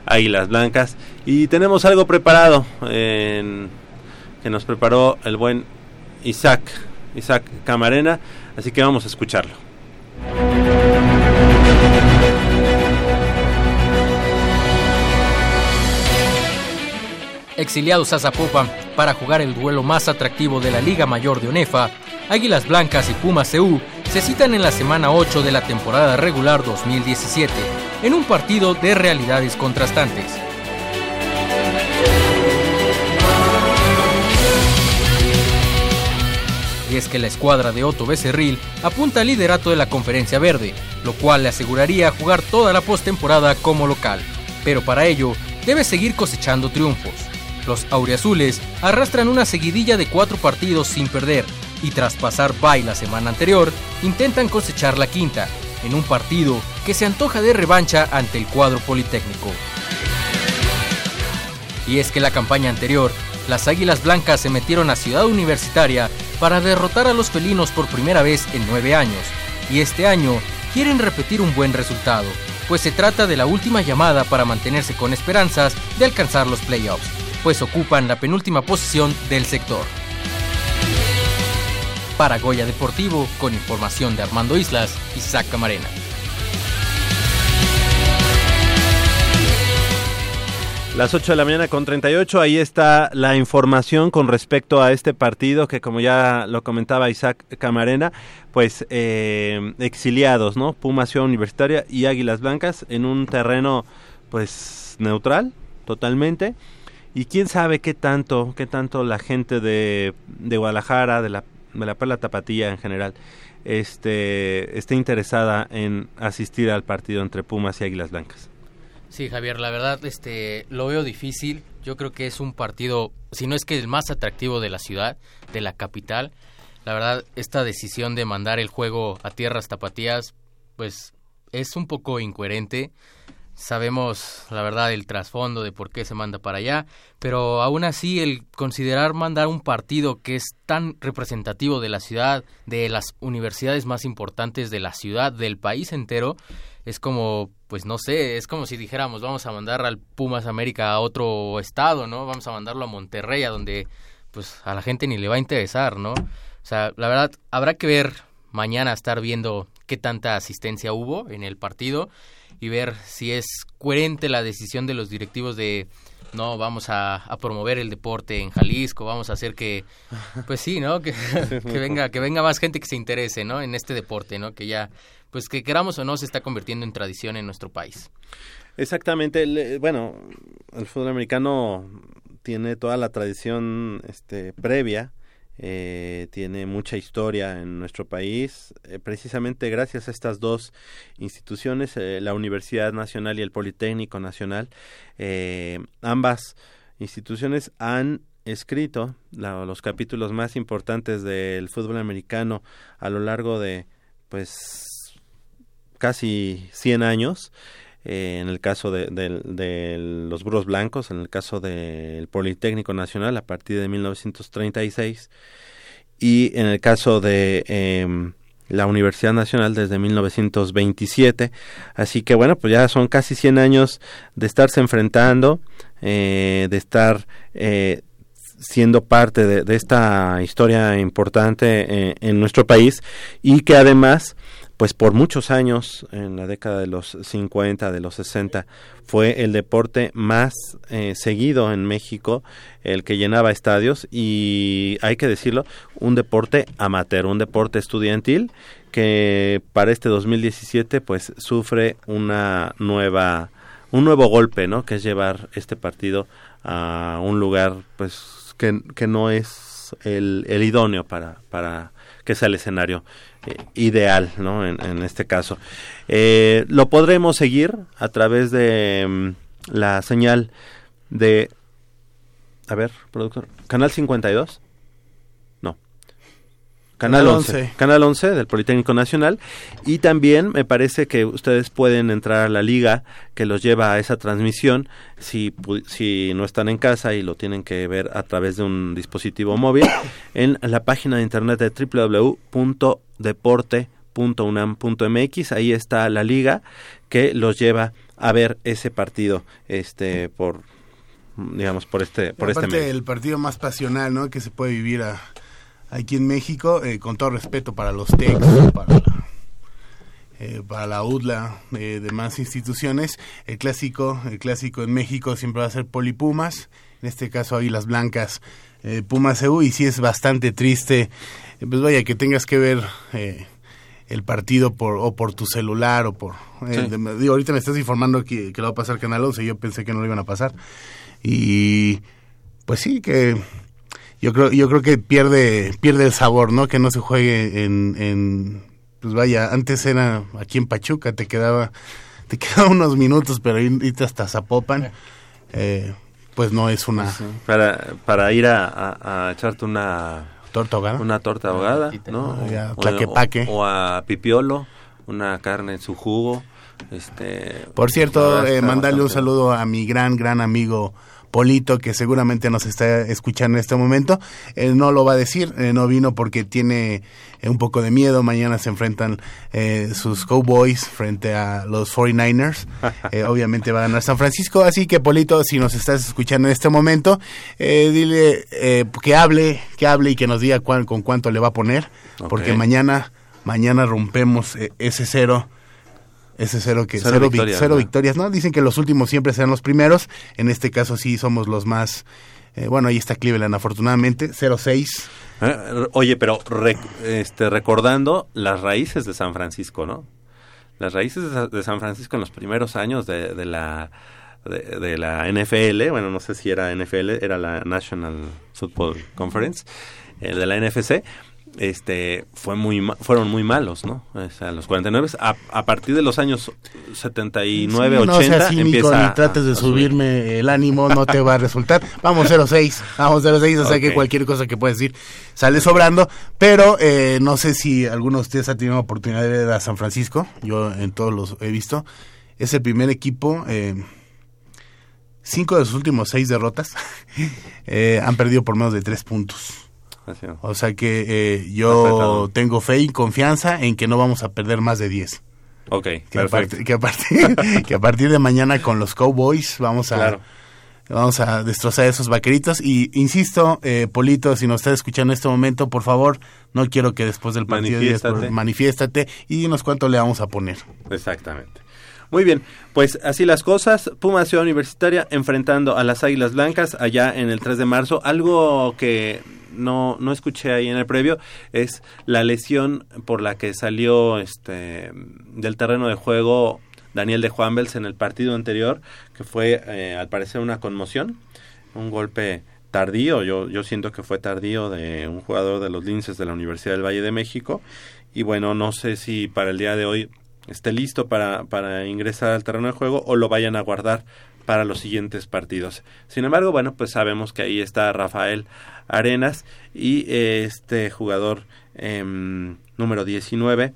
Águilas Blancas. Y tenemos algo preparado que nos preparó el buen Isaac, Isaac Camarena, así que vamos a escucharlo. Exiliados a Zapopan para jugar el duelo más atractivo de la Liga Mayor de ONEFA, Águilas Blancas y Puma CU se citan en la semana 8 de la temporada regular 2017, en un partido de realidades contrastantes. Y es que la escuadra de Otto Becerril apunta al liderato de la Conferencia Verde, lo cual le aseguraría jugar toda la postemporada como local. Pero para ello, debe seguir cosechando triunfos. Los auriazules arrastran una seguidilla de cuatro partidos sin perder, y tras pasar bye la semana anterior, intentan cosechar la quinta, en un partido que se antoja de revancha ante el cuadro politécnico. Y es que la campaña anterior, las Águilas Blancas se metieron a Ciudad Universitaria para derrotar a los felinos por primera vez en nueve años, y este año quieren repetir un buen resultado, pues se trata de la última llamada para mantenerse con esperanzas de alcanzar los playoffs, pues ocupan la penúltima posición del sector. Para Goya Deportivo, con información de Armando Islas y Isaac Camarena. Las 8 de la mañana con 38, ahí está la información con respecto a este partido que como ya lo comentaba Isaac Camarena, pues eh, exiliados, ¿no? Puma Ciudad Universitaria y Águilas Blancas en un terreno pues neutral, totalmente. Y quién sabe qué tanto, qué tanto la gente de, de Guadalajara, de la la Perla Tapatía en general, este, esté interesada en asistir al partido entre Pumas y Águilas Blancas. Sí, Javier, la verdad este lo veo difícil. Yo creo que es un partido, si no es que el más atractivo de la ciudad, de la capital. La verdad, esta decisión de mandar el juego a tierras tapatías, pues es un poco incoherente sabemos la verdad el trasfondo de por qué se manda para allá, pero aún así el considerar mandar un partido que es tan representativo de la ciudad, de las universidades más importantes de la ciudad, del país entero, es como, pues no sé, es como si dijéramos, vamos a mandar al Pumas América a otro estado, ¿no? Vamos a mandarlo a Monterrey, a donde pues a la gente ni le va a interesar, ¿no? O sea, la verdad, habrá que ver mañana, estar viendo qué tanta asistencia hubo en el partido y ver si es coherente la decisión de los directivos de no vamos a, promover el deporte en Jalisco vamos a hacer que pues sí no que, venga que venga más gente que se interese no en este deporte no que ya pues que queramos o no se está convirtiendo en tradición en nuestro país. Exactamente bueno el fútbol americano tiene toda la tradición este previa eh, tiene mucha historia en nuestro país, eh, precisamente gracias a estas dos instituciones, eh, la Universidad Nacional y el Politécnico Nacional. ambas instituciones han escrito los capítulos más importantes del fútbol americano a lo largo de pues casi 100 años eh, en el caso de, los burros blancos, en el caso del Politécnico Nacional a partir de 1936 y en el caso de em, la Universidad Nacional desde 1927. Así que bueno, pues ya son casi 100 años de estarse enfrentando, eh, de estar eh, siendo parte de, esta historia importante en nuestro país y que además pues por muchos años, en la década de los 50, de los 60, fue el deporte más eh, seguido en México, el que llenaba estadios y hay que decirlo, un deporte amateur, un deporte estudiantil que para este 2017 pues sufre una nueva un nuevo golpe, ¿no? Que es llevar este partido a un lugar pues que, que no es el, el idóneo para, para que sea el escenario eh, ideal, ¿no? En, este caso. Eh, lo podremos seguir a través de mm, la señal de... A ver, productor. Canal 52. Canal 11. Canal 11 del Politécnico Nacional. Y también me parece que ustedes pueden entrar a la liga que los lleva a esa transmisión si, si no están en casa y lo tienen que ver a través de un dispositivo móvil en la página de internet de www.deporte.unam.mx. Ahí está la liga que los lleva a ver ese partido este por digamos por este por este medio. el partido más pasional no que se puede vivir a aquí en México, eh, con todo respeto para los para, eh, para la UDLA, eh, demás instituciones, el clásico, el clásico en México siempre va a ser Polipumas, en este caso ahí las blancas eh, Pumas EU, y sí es bastante triste, pues vaya, que tengas que ver el partido por o por tu celular o por... digo, ahorita me estás informando que, que lo va a pasar Canal 11, yo pensé que no lo iban a pasar, y pues sí, que yo creo yo creo que pierde pierde el sabor no que no se juegue en, en pues vaya antes era aquí en Pachuca te quedaba te quedaban unos minutos pero irte hasta Zapopan. Eh, pues no es una para para ir a, echarte una torta ahogada. una torta ahogada no o, o, a pipiolo una carne en su jugo este por cierto eh, mandarle un saludo a mi gran gran amigo Polito, que seguramente nos está escuchando en este momento. Él no lo va a decir, eh, no vino porque tiene eh, un poco de miedo. Mañana se enfrentan eh, sus Cowboys frente a los 49ers. obviamente va a ganar San Francisco. Así que, Polito, si nos estás escuchando en este momento, dile que hable, que hable y que nos diga con cuánto le va a poner. Porque mañana, mañana rompemos ese cero ese cero que cero, victorias, ¿no? Dicen que los últimos siempre serán los primeros. En este caso sí somos los más. Eh, bueno, ahí está Cleveland, afortunadamente, 0-6. Eh, oye, pero este, recordando las raíces de San Francisco, ¿no? Las raíces de, San Francisco en los primeros años de, de la de, la NFL, bueno, no sé si era NFL, era la National Football Conference, eh, de la NFC, este fue muy fueron muy malos, ¿no? O sea, los 49 a, a partir de los años 79, 80 no seas empieza trates de subirme el ánimo, no te va a resultar. Vamos 06, vamos 06, o sea que cualquier cosa que puedes decir sale sobrando, pero eh, no sé si alguno de ustedes ha tenido oportunidad de ver a San Francisco, yo en todos los he visto. Es el primer equipo eh, cinco de sus últimos seis derrotas eh, han perdido por menos de tres puntos. O sea que eh, yo tengo fe y confianza en que no vamos a perder más de 10. Ok, que A partir, que, a partir, de mañana con los Cowboys vamos a... Vamos a destrozar esos vaqueritos y insisto, eh, Polito, si nos estás escuchando en este momento, por favor, no quiero que después del partido manifiéstate, manifiéstate y dinos cuánto le vamos a poner. Exactamente. Muy bien, pues así las cosas. Puma Ciudad Universitaria enfrentando a las Águilas Blancas allá en el 3 de marzo. Algo que no, no escuché ahí en el previo es la lesión por la que salió este del terreno de juego Daniel de Juanvels en el partido anterior, que fue eh, al parecer una conmoción, un golpe tardío, yo, yo siento que fue tardío de un jugador de los Linces de la Universidad del Valle de México. Y bueno, no sé si para el día de hoy esté listo para, para ingresar al terreno de juego o lo vayan a guardar para los siguientes partidos. Sin embargo, bueno, pues sabemos que ahí está Rafael Arenas y este jugador em, número 19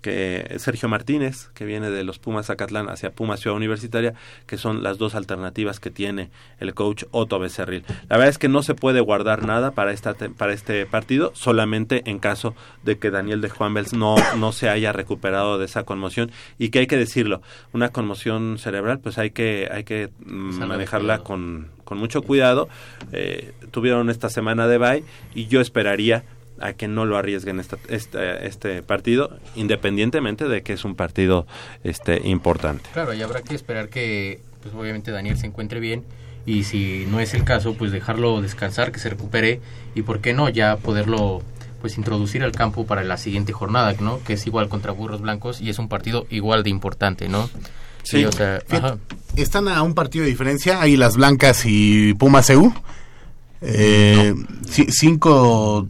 que Sergio Martínez, que viene de los Pumas Zacatlán hacia Pumas Ciudad Universitaria, que son las dos alternativas que tiene el coach Otto Becerril. La verdad es que no se puede guardar nada para esta para este partido, solamente en caso de que Daniel de Juan Bels no no se haya recuperado de esa conmoción y que hay que decirlo, una conmoción cerebral, pues hay que hay que mm, manejarla con con mucho cuidado. Eh, tuvieron esta semana de bye y yo esperaría a que no lo arriesguen esta, este, este partido, independientemente de que es un partido este importante. Claro, y habrá que esperar que, pues obviamente Daniel se encuentre bien y si no es el caso, pues dejarlo descansar, que se recupere y por qué no ya poderlo pues introducir al campo para la siguiente jornada, ¿no? Que es igual contra Burros Blancos y es un partido igual de importante, ¿no? Sí, o sea, están a un partido de diferencia, Águilas Blancas y Pumas EU. Eh, cinco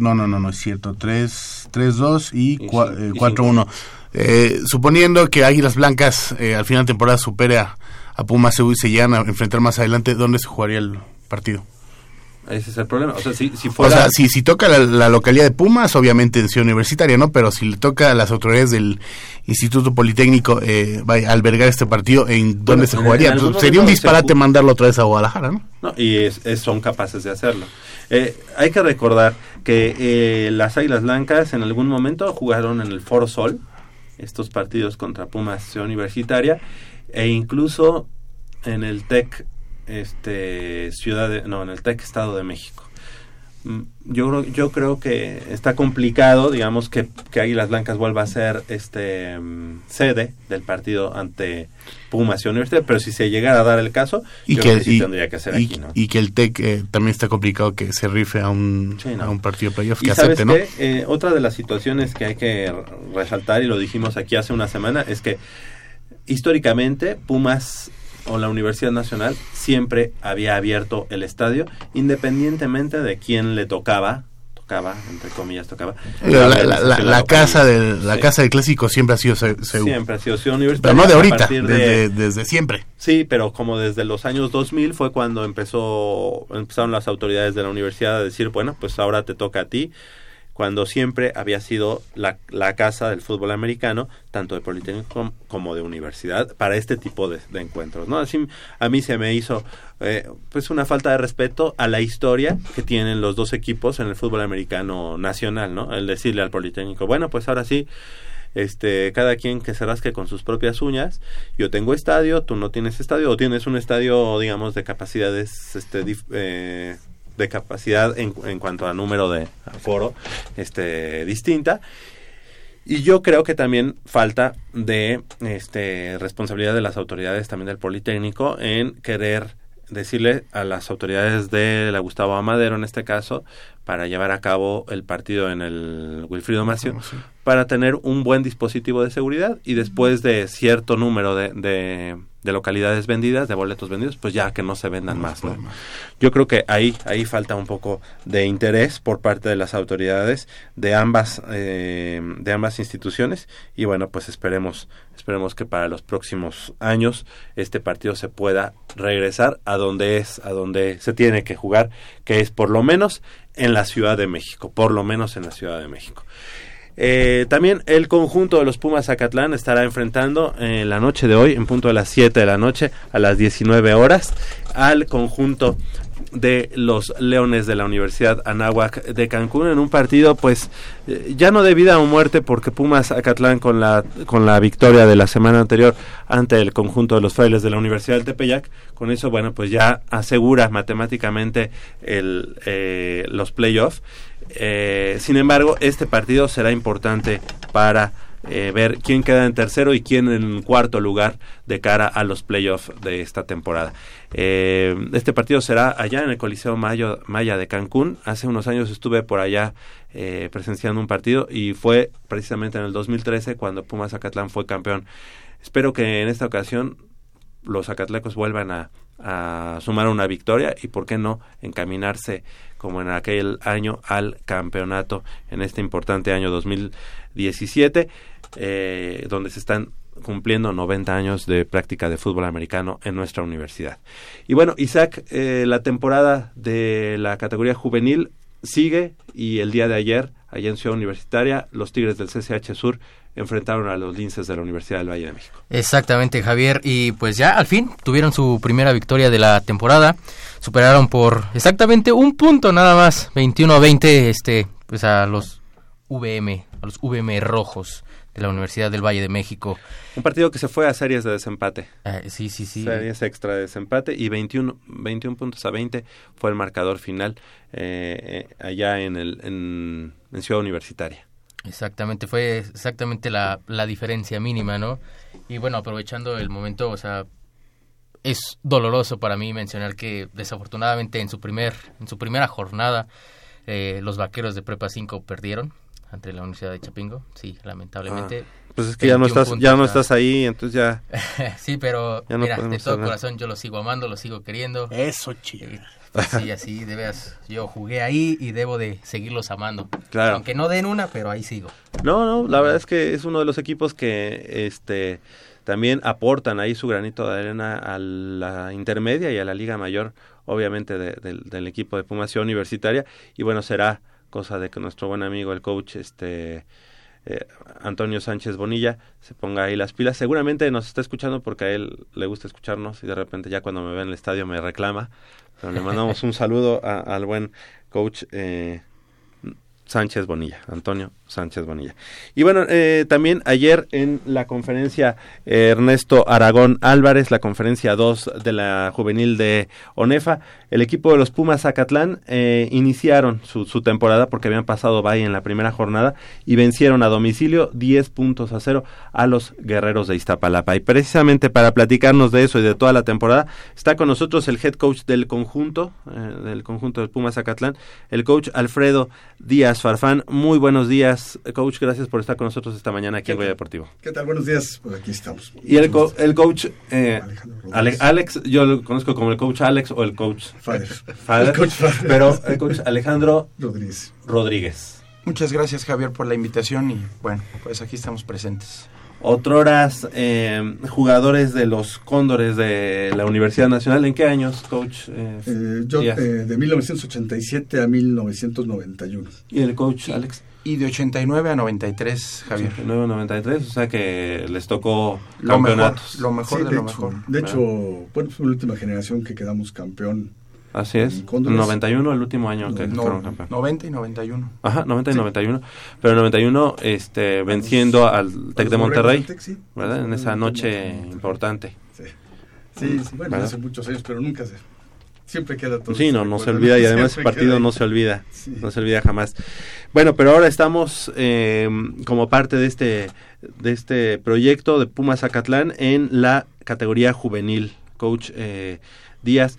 no, no, no, no es cierto. 3-2 y 4-1. Eh, eh, suponiendo que Águilas Blancas eh, al final de temporada supera a Pumas y se llegan a enfrentar más adelante, ¿dónde se jugaría el partido? Ese es el problema. O sea, si, si, si, si toca la, localidad de Pumas, obviamente en Ciudad Universitaria, ¿no? Pero si le toca a las autoridades del Instituto Politécnico eh, albergar este partido, ¿en dónde se jugaría? Sería un disparate mandarlo otra vez a Guadalajara, ¿no? No, y son capaces de hacerlo. Eh, hay que recordar que eh, las Águilas Blancas en algún momento jugaron en el Foro Sol, estos partidos contra Pumas Universitaria, e incluso en el TEC este ciudad de, no en el TEC Estado de México. Mm, yo yo creo que está complicado digamos que, que Águilas Blancas vuelva a ser este mm, sede del partido ante Pumas y Universidad pero si se llegara a dar el caso y que, tendría que ser aquí y que el TEC eh, también está complicado que se rife a un a un partido playoff que acepte no eh, otra de las situaciones que hay que resaltar y lo dijimos aquí hace una semana es que históricamente Pumas o la Universidad Nacional siempre había abierto el estadio, independientemente de quién le tocaba tocaba, entre comillas tocaba. La, casa del la casa del clásico siempre ha sido Siempre ha sido Universitaria. Pero no de ahorita, desde, desde, siempre. Sí, pero como desde los años 2000 fue cuando empezó empezaron las autoridades de la universidad a decir, bueno, pues ahora te toca a ti cuando siempre había sido la, la casa del fútbol americano, tanto de Politécnico como de universidad, para este tipo de, encuentros. ¿no? Así a mí se me hizo eh, pues una falta de respeto a la historia que tienen los dos equipos en el fútbol americano nacional, ¿no? El decirle al Politécnico, bueno, pues ahora sí, este cada quien que se rasque con sus propias uñas yo tengo estadio tú no tienes estadio o tienes un estadio digamos de capacidades este eh, de capacidad en, cuanto a número de aforo este, distinta. Y yo creo que también falta de este, responsabilidad de las autoridades también del Politécnico en querer decirle a las autoridades de la Gustavo Amadero en este caso para llevar a cabo el partido en el Wilfrido Macio para tener un buen dispositivo de seguridad y después de cierto número de, de, localidades vendidas, de boletos vendidos, pues ya que no se vendan más. ¿no? Yo creo que ahí, ahí falta un poco de interés por parte de las autoridades de ambas, eh, de ambas instituciones y bueno, pues esperemos, esperemos que para los próximos años este partido se pueda regresar a donde es, a donde se tiene que jugar, que es por lo menos en la Ciudad de México, por lo menos en la Ciudad de México. Eh, también el conjunto de los Pumas Zacatlán estará enfrentando en la noche de hoy, en punto de las 7 de la noche, a las 19 horas, al conjunto de los Leones de la Universidad Anáhuac de Cancún en un partido pues eh, ya no de vida o muerte porque Pumas Acatlán con la con la victoria de la semana anterior ante el conjunto de los frailes de la Universidad del Tepeyac con eso bueno pues ya asegura matemáticamente el, eh, los playoffs eh, sin embargo, este partido será importante para eh, ver quién queda en tercero y quién en cuarto lugar de cara a los playoffs de esta temporada. Eh, este partido será allá en el Coliseo Mayo, Maya de Cancún. Hace unos años estuve por allá presenciando un partido y fue precisamente en el 2013 cuando Pumas Zacatlán fue campeón. Espero que en esta ocasión los Zacatlecos vuelvan a, a sumar una victoria y por qué no encaminarse como en aquel año al campeonato en este importante año 2017 eh, donde se están cumpliendo 90 años de práctica de fútbol americano en nuestra universidad. Y bueno, Isaac, eh, la temporada de la categoría juvenil sigue y el día de ayer, allá en Ciudad Universitaria, los Tigres del CCH Sur enfrentaron a los linces de la Universidad del Valle de México. Exactamente, Javier. Y pues ya al fin tuvieron su primera victoria de la temporada. Superaron por exactamente un punto nada más, 21 a 20, este, pues a los VM, a los VM rojos de la Universidad del Valle de México. Un partido que se fue a series de desempate. Eh, sí, sí, sí. Series extra de desempate y 21, 21 puntos a 20 fue el marcador final eh, eh, allá en, el, en, en Ciudad Universitaria. Exactamente, fue exactamente la, la diferencia mínima, ¿no? Y bueno, aprovechando el momento, o sea, es doloroso para mí mencionar que desafortunadamente en su primer en su primera jornada eh, los vaqueros de Prepa 5 perdieron ante la Universidad de Chapingo, sí, lamentablemente. Ah, pues es que ya no estás ya no estás ahí, entonces ya Sí, pero no mira, de todo corazón yo lo sigo amando, lo sigo queriendo. Eso, chido. Pues sí, así de veras. Yo jugué ahí y debo de seguirlos amando. Claro. Aunque no den una, pero ahí sigo. No, no, la verdad es que es uno de los equipos que este también aportan ahí su granito de arena a la intermedia y a la liga mayor, obviamente de, de, del equipo de Pumación Universitaria y bueno, será cosa de que nuestro buen amigo el coach este eh, Antonio Sánchez Bonilla se ponga ahí las pilas. Seguramente nos está escuchando porque a él le gusta escucharnos y de repente ya cuando me ve en el estadio me reclama. Pero le mandamos un saludo al buen coach eh, Sánchez Bonilla, Antonio Sánchez Bonilla. Y bueno, eh, también ayer en la conferencia eh, Ernesto Aragón Álvarez, la conferencia 2 de la juvenil de ONEFA, el equipo de los Pumas Zacatlán eh, iniciaron su, temporada porque habían pasado bye en la primera jornada y vencieron a domicilio 10 puntos a cero a los guerreros de Iztapalapa. Y precisamente para platicarnos de eso y de toda la temporada, está con nosotros el head coach del conjunto, eh, del conjunto del Pumas Zacatlán, el coach Alfredo Díaz Farfán. Muy buenos días, coach. Gracias por estar con nosotros esta mañana aquí en Goya Deportivo. ¿Qué tal? Buenos días. Pues aquí estamos. Y el, co el coach eh, Alex, Alex, yo lo conozco como el coach Alex o el coach Fader. Fader, El coach Fader. pero el coach Alejandro Rodríguez. Rodríguez. Muchas gracias Javier por la invitación y bueno, pues aquí estamos presentes. Otroras eh, jugadores de los Cóndores de la Universidad Nacional. ¿En qué años, coach? Eh, Eh, yo eh, de 1987 a 1991. ¿Y el coach Alex? Y de 89 a 93, Javier. 89-93, o sea que les tocó Lo mejor, campeonatos. lo mejor Sí, de, de lo hecho, mejor. de hecho, bueno, fue la última generación que quedamos campeón. Así es. ¿Y Cóndores? 91, el último año que No, fueron campeones. 90 y 91. Ajá, 90 y Sí. 91. Pero 91, este, venciendo al Tec de los Monterrey, Tec, sí. ¿verdad? En Los esa noche importante. Sí, sí, sí, bueno, ¿Verdad? hace muchos años, pero nunca se... Siempre queda todo. Sí, no, no se olvida y además ese partido no se olvida, no se olvida jamás. Bueno, pero ahora estamos eh, como parte de este de este proyecto de Pumas Zacatlán en la categoría juvenil, coach eh, Díaz.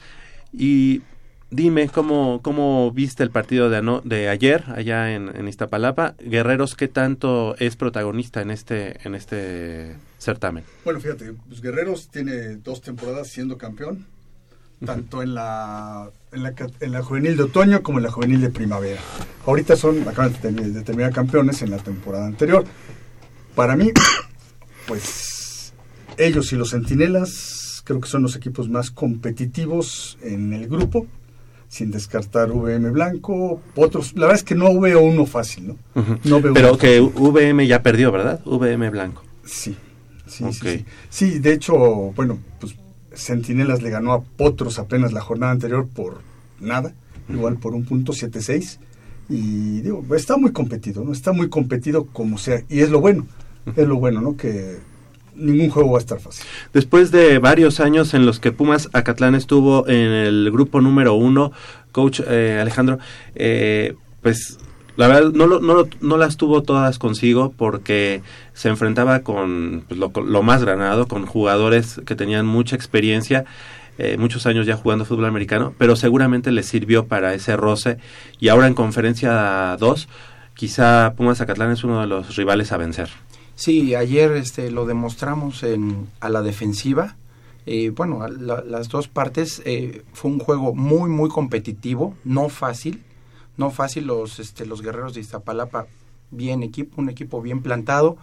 Y dime cómo cómo viste el partido de ano- de ayer allá en, en Iztapalapa. Guerreros, ¿qué tanto es protagonista en este en este certamen? Bueno, fíjate, pues Guerreros tiene dos temporadas siendo campeón, tanto en la, en la, en la juvenil de otoño como en la juvenil de primavera. Ahorita son, acaban de terminar campeones en la temporada anterior. Para mí, pues ellos y los Centinelas creo que son los equipos más competitivos en el grupo, sin descartar VM Blanco, otros, la verdad es que no veo uno fácil, ¿no? No veo Pero que fácil. VM ya perdió, ¿verdad? VM Blanco. Sí, sí, sí, sí. Sí, de hecho, bueno, pues Centinelas le ganó a Potros apenas la jornada anterior por nada, igual por un punto 7-6. Y digo, está muy competido, ¿no? Está muy competido como sea. Y es lo bueno, es lo bueno, ¿no? Que ningún juego va a estar fácil. Después de varios años en los que Pumas Acatlán estuvo en el grupo número uno, coach eh, Alejandro, eh, pues la verdad no, lo- no, lo- no las tuvo todas consigo porque se enfrentaba con pues, lo, lo más granado, con jugadores que tenían mucha experiencia, eh, muchos años ya jugando fútbol americano, pero seguramente les sirvió para ese roce y ahora en conferencia 2 quizá Pumas Acatlán es uno de los rivales a vencer. Sí, ayer este, lo demostramos en, a la defensiva. Eh, bueno, las dos partes eh, fue un juego muy, muy competitivo, no fácil. No fácil, los, este, los guerreros de Iztapalapa, bien equipo, un equipo bien plantado.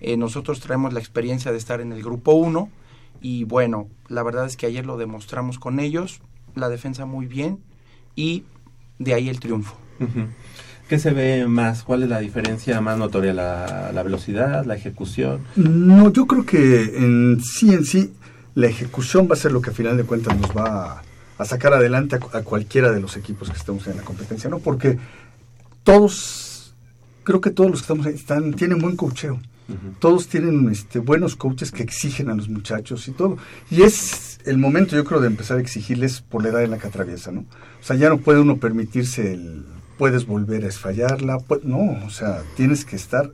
Eh, nosotros traemos la experiencia de estar en el grupo 1 y bueno, la verdad es que ayer lo demostramos con ellos, la defensa muy bien y de ahí el triunfo. ¿Qué se ve más? ¿Cuál es la diferencia más notoria? ¿La, la velocidad, la ejecución? No, yo creo que en sí, en sí, la ejecución va a ser lo que a final de cuentas nos va a, sacar adelante a, cualquiera de los equipos que estemos en la competencia, ¿no? Porque todos, creo que todos los que estamos ahí están, tienen buen cocheo. Todos tienen este, buenos coaches que exigen a los muchachos y todo. Y es el momento, yo creo, de empezar a exigirles por la edad en la que atraviesa, ¿no? O sea, ya no puede uno permitirse el, puedes volver a esfallarla, no, o sea, tienes que estar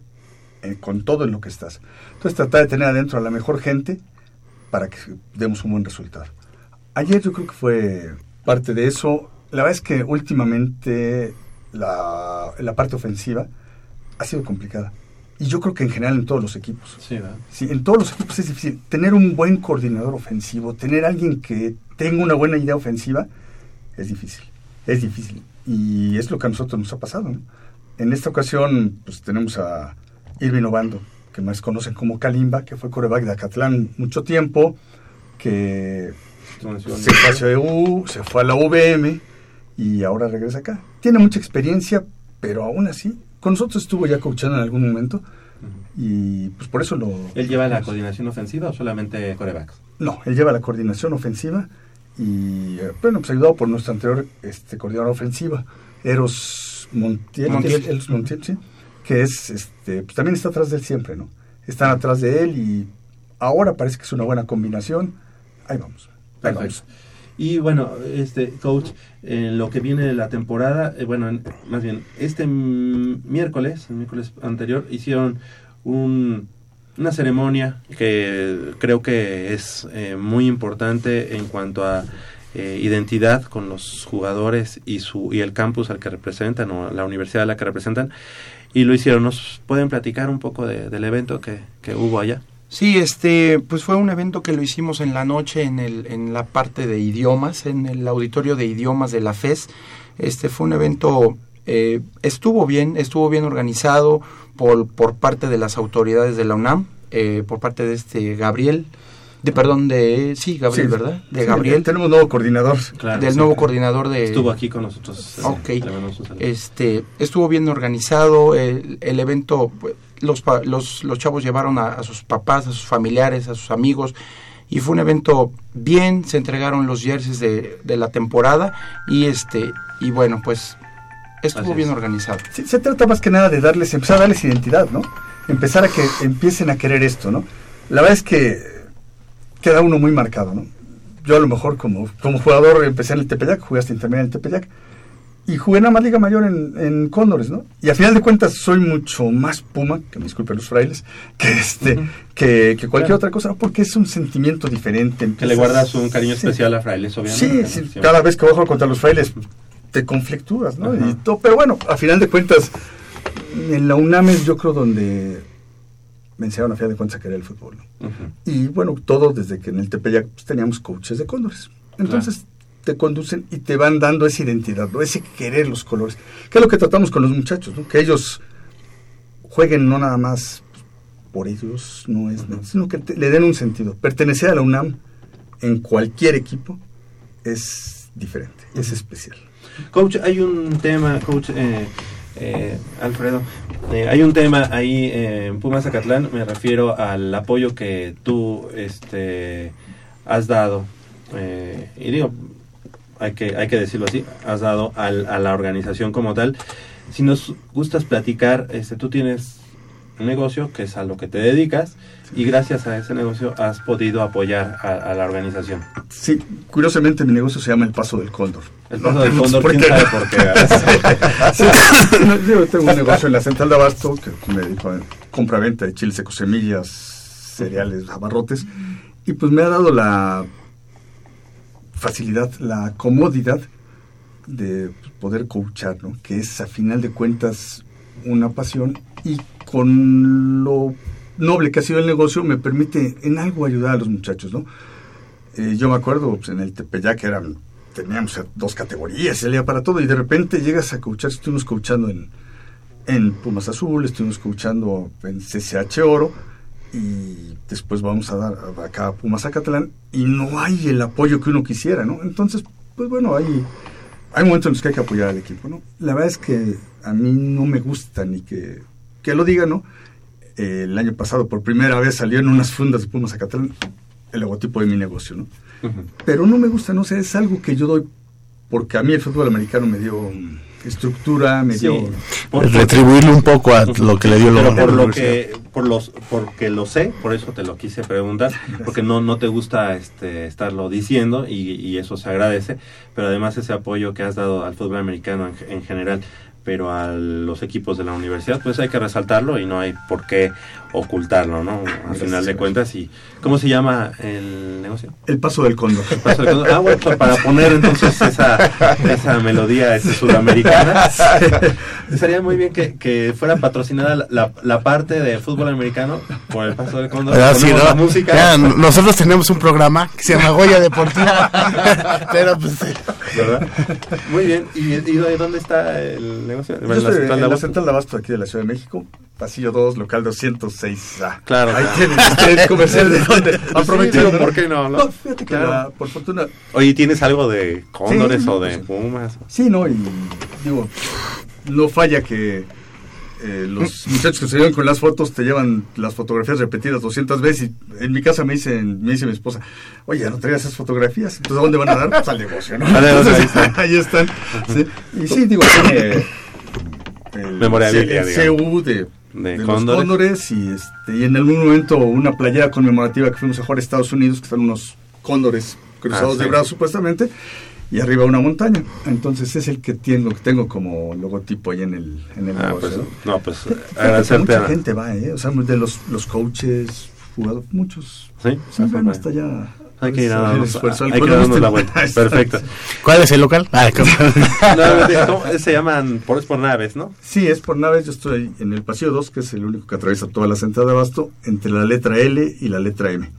eh, con todo en lo que estás. Entonces, tratar de tener adentro a la mejor gente para que demos un buen resultado. Ayer yo creo que fue parte de eso. La verdad es que últimamente la, la parte ofensiva ha sido complicada. Y yo creo que en general en todos los equipos. Sí, ¿verdad? sí, en todos los equipos es difícil. Tener un buen coordinador ofensivo, tener alguien que tenga una buena idea ofensiva, es difícil. Es difícil. Y es lo que a nosotros nos ha pasado. En esta ocasión, pues tenemos a Irving Obando, que más conocen como Kalimba, que fue coreback de Acatlán mucho tiempo, que se fue a CEU, se fue a la UVM y ahora regresa acá. Tiene mucha experiencia, pero aún así, con nosotros estuvo ya coachando en algún momento y pues por eso lo... ¿Él lleva la coordinación ofensiva o solamente corebacks? No, él lleva la coordinación ofensiva y eh, bueno, pues ayudado por nuestra anterior este, coordinadora ofensiva, Eros Montiel, Eros Montiel sí que es, este, pues también está atrás de él siempre, ¿no? Están atrás de él y ahora parece que es una buena combinación. Ahí vamos. Y bueno, este coach, en lo que viene de la temporada, eh, bueno, más bien, este miércoles, el miércoles anterior, hicieron un, una ceremonia que creo que es eh, muy importante en cuanto a eh, identidad con los jugadores y su y el campus al que representan o la universidad a la que representan y lo hicieron. ¿Nos pueden platicar un poco del evento que, hubo allá? Sí, este, pues fue un evento que lo hicimos en la noche en, el, en la parte de idiomas, en el auditorio de idiomas de la FES. Este fue un evento, eh, estuvo bien, estuvo bien organizado por, por parte de las autoridades de la UNAM, eh, por parte de este Gabriel, de perdón de sí Gabriel verdad de Gabriel. tenemos nuevo coordinador. Del nuevo coordinador de estuvo aquí con nosotros ok. este estuvo bien organizado el, el evento pues, los, los, los chavos llevaron a, sus papás a sus familiares a sus amigos y fue un evento bien se entregaron los jerseys de, de la temporada y este y bueno pues estuvo bien organizado se trata más que nada de darles empezar a darles identidad no empezar a que empiecen a querer esto no la verdad es que queda uno muy marcado, ¿no? Yo a lo mejor como, como jugador empecé en el Tepeyac, jugué hasta intermedia en el Tepeyac, y jugué en la más Liga Mayor en, en, Cóndores, ¿no? Y a final de cuentas soy mucho más Puma, que me disculpen los frailes, que este, que, que, cualquier otra cosa, porque es un sentimiento diferente. que le guardas un cariño especial a frailes, obviamente. Sí, sí, cada vez que bajo contra los frailes te conflictúas, ¿no? Y todo, pero bueno, a final de cuentas, en la UNAM es yo creo donde me enseñaron a final de cuentas a querer el fútbol. Y bueno, todo desde que en el Tepeyac pues, teníamos coaches de cóndores. Entonces te conducen y te van dando esa identidad, ¿no? ese querer los colores. Que es lo que tratamos con los muchachos, ¿no? que ellos jueguen no nada más por ellos, no es, sino que le den un sentido. Pertenecer a la UNAM en cualquier equipo es diferente, es especial. Coach, hay un tema, coach, eh, eh, Alfredo, eh, hay un tema ahí en Pumas Zacatlán, me refiero al apoyo que tú este, has dado, eh, y digo, hay que, hay que decirlo así, has dado al, a la organización como tal. Si nos gustas platicar, este, tú tienes un negocio que es a lo que te dedicas y gracias a ese negocio has podido apoyar a, la organización. Sí, curiosamente mi negocio se llama El Paso del Cóndor. El Paso del Cóndor, ¿quién sabe por qué? yo tengo un negocio en la central de Abasto que me dedico a compra-venta de chiles secos, semillas, cereales, abarrotes y pues me ha dado la facilidad, la comodidad de poder coachar, ¿no? que es a final de cuentas una pasión y con lo noble que ha sido el negocio me permite en algo ayudar a los muchachos, ¿no? Eh, yo me acuerdo pues, en el Tepeyac eran, teníamos dos categorías, salía para todo y de repente llegas a escuchar, estuvimos escuchando en, en Pumas Azul, estuvimos escuchando en CCH Oro y después vamos a dar acá a Pumas Zacatlán y no hay el apoyo que uno quisiera, ¿no? Entonces, pues bueno, hay, hay momentos en los que hay que apoyar al equipo, ¿no? La verdad es que a mí no me gusta ni que, que lo diga, ¿no? el año pasado por primera vez salió en unas fundas de Pumas Zacatlán el logotipo de mi negocio, ¿no? Pero no me gusta, no sé, es algo que yo doy porque a mí el fútbol americano me dio estructura, me dio... Por, retribuirle un poco a lo que le dio Pero por lo que, por los, porque lo sé, por eso te lo quise preguntar, porque no, no te gusta este, estarlo diciendo y, y eso se agradece, pero además ese apoyo que has dado al fútbol americano en, en general pero a los equipos de la universidad pues hay que resaltarlo y no hay por qué ocultarlo, ¿no? Al final de cuentas y ¿cómo se llama el negocio? El Paso del Cóndor. El Paso del Cóndor. Ah, bueno, pues, para poner entonces esa, esa melodía esa sudamericana. Sería muy bien que, que fuera patrocinada la, la, parte de fútbol americano por el Paso del Cóndor. Ah, sí, ¿no? música. nosotros tenemos un programa que se llama Goya Deportiva. pero pues ¿verdad? Muy bien. ¿Y, y dónde está el negocio? en, la central, en la central de Abasto aquí de la Ciudad de México, pasillo 2, local 206. Ah, claro. Ahí tienen ustedes comercial de dónde prometido, ¿por qué no? No, fíjate que la, por fortuna. Oye, ¿tienes algo de cóndores o de pumas? Sí, no, y digo, no falla que eh, los muchachos que se llevan con las fotos te llevan las fotografías repetidas 200 veces y en mi casa me dicen, me dice mi esposa, oye, no traigas esas fotografías, entonces ¿a dónde van a dar? Pues al negocio, ¿no? ahí, están. ahí están. ¿sí? Y sí, digo, tiene el, Memorabilia, el, el De, de, los cóndores y, este, y en algún momento una playera conmemorativa que fuimos a jugar a Estados Unidos, que están unos cóndores cruzados ah, de brazos supuestamente, y arriba una montaña. Entonces es el que tengo, que tengo como logotipo ahí en el, en el ah, negocio. Pues, no, pues agradecerte. Mucha gente va, ¿eh? O sea, de los, los coaches, jugadores, muchos. Sí, sí van hasta allá. Hay que ir a darnos, hay que darnos la vuelta. Perfecto. ¿Cuál es el local? Ah, no, se llaman, por, es por naves, ¿no? Sí, es por naves. Yo estoy en el pasillo 2, que es el único que atraviesa toda la central de abasto, entre la letra L y la letra M.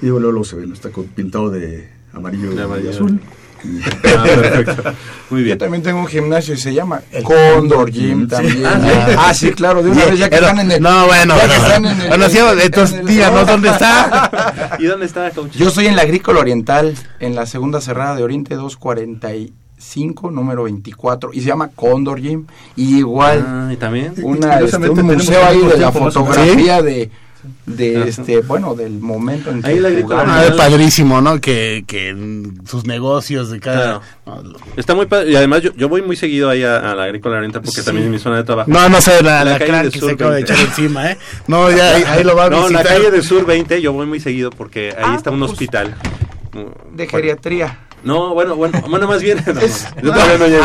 Y luego, luego se ve, ¿no? está pintado de amarillo, y azul. Ah, perfecto. Muy bien. Yo también tengo un gimnasio y se llama el Condor Gym también. Ah, sí. claro, de una vez ya que están en el. No, bueno, bueno, sí, entonces díganos dónde está. ¿Y dónde está, coach? Yo soy en la Agrícola Oriental, en la segunda cerrada de Oriente 245 número 24 y se llama Condor Gym y igual ah, ¿y también una este, un museo ahí de la fotografía de de este bueno del momento en que Ahí ah, es padrísimo no que, que sus negocios de cada está muy padre y además yo, yo voy muy seguido ahí a, la agrícola oriental porque también es mi zona de trabajo. No no sé la, la, calle que se acaba de echar encima eh no ya ahí, lo va a no la calle de sur 20 yo voy muy seguido porque ahí ah, está un pues, hospital. de geriatría no, bueno, bueno, bueno, más bien. No, yo todavía no llego.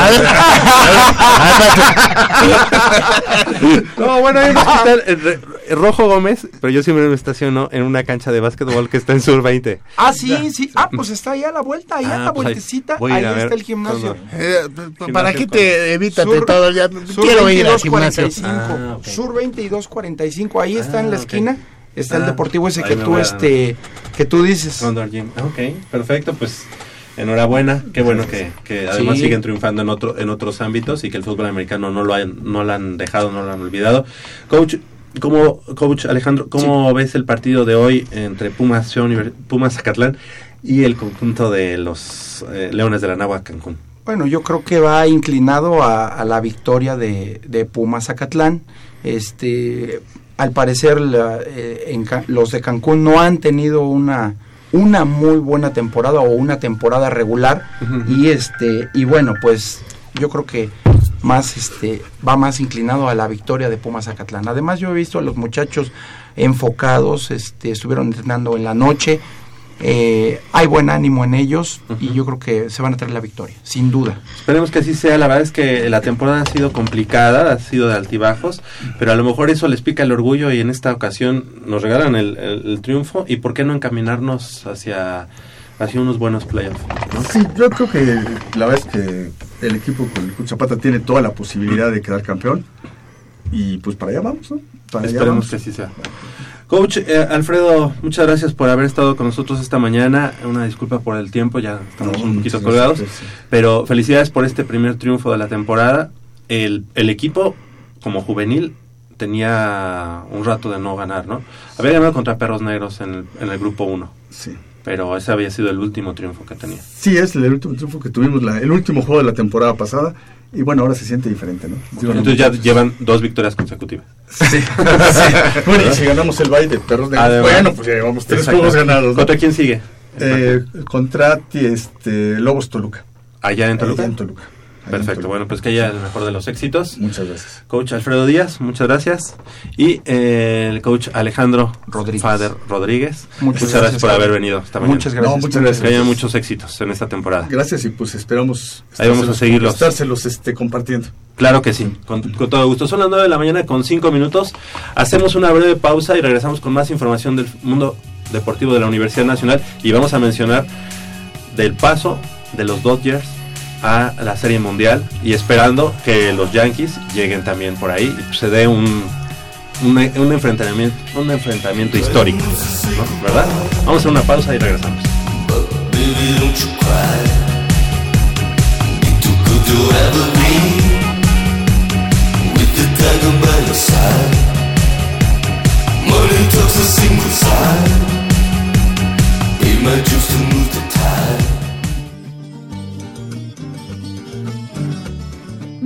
no, bueno, hay un hospital Rojo Gómez, pero yo siempre me estaciono en una cancha de básquetbol que está en Sur 20. Ah, sí, sí. Ah, pues está ahí a la vuelta, ahí a la vueltecita. Ahí, está el gimnasio. Eh, ¿Para qué te evítate todo? Ya, quiero ir al gimnasio. Sur 2245, ahí está en la esquina está el deportivo ese que tú este que tú dices. Ok, perfecto, pues enhorabuena, qué bueno que, que además siguen triunfando en otro en otros ámbitos y que el fútbol americano no lo han, no lo han dejado, no lo han olvidado. Coach, ¿cómo, coach Alejandro, cómo ves el partido de hoy entre Pumas Pumas Zacatlán y el conjunto de los eh, Leones de la Nahua Cancún? Bueno, yo creo que va inclinado a, la victoria de, de Pumas Zacatlán. Este, al parecer eh, los de Cancún no han tenido una una muy buena temporada o una temporada regular. Y este y bueno pues yo creo que más este va más inclinado a la victoria de Pumas Zacatlán. Además yo he visto a los muchachos enfocados este estuvieron entrenando en la noche eh, hay buen ánimo en ellos y yo creo que se van a traer la victoria, sin duda. Esperemos que así sea, la verdad es que la temporada ha sido complicada, ha sido de altibajos, pero a lo mejor eso les pica el orgullo y en esta ocasión nos regalan el, triunfo y por qué no encaminarnos hacia, hacia unos buenos playoffs. Sí, yo creo que la verdad es que el equipo con el Zapata tiene toda la posibilidad de quedar campeón y pues para allá vamos, ¿no? Esperemos que así sea. Coach eh, Alfredo, muchas gracias por haber estado con nosotros esta mañana. Una disculpa por el tiempo, ya estamos un poquito colgados. Pero felicidades por este primer triunfo de la temporada. El, el equipo, como juvenil, tenía un rato de no ganar, ¿no? Había ganado contra Perros Negros en el, en el grupo 1. Sí. Pero ese había sido el último triunfo que tenía. Sí, es el último triunfo que tuvimos, la, el último juego de la temporada pasada. Y bueno, ahora se siente diferente, ¿no? Entonces ya llevan dos victorias consecutivas. Sí. sí. Bueno, y si ganamos el baile de Perros Además, bueno, pues ya llevamos tres juegos ganados. ¿no? ¿Contra quién sigue? Eh, contra este, Lobos Toluca. Allá en Toluca. Allá en Toluca. Perfecto, bueno, pues que haya el mejor de los éxitos. Muchas gracias. Coach Alfredo Díaz, muchas gracias. Y eh, el coach Alejandro Rodríguez. Fader Rodríguez. Muchas Muchas, gracias, gracias por haber venido esta mañana. Muchas gracias. No, muchas gracias. Que haya muchos éxitos en esta temporada. Gracias y pues esperamos Ahí vamos a estárselos- seguirlos. estárselos este, compartiendo. Claro que sí, con, con todo gusto. Son las 9 de la mañana con 5 minutos. Hacemos una breve pausa y regresamos con más información del mundo deportivo de la Universidad Nacional y vamos a mencionar del paso de los Dodgers a la Serie Mundial y esperando que los Yankees lleguen también por ahí y se dé un, un, enfrentamiento, un enfrentamiento histórico. ¿verdad? Vamos a una pausa y regresamos. Money talks a single to move the tide.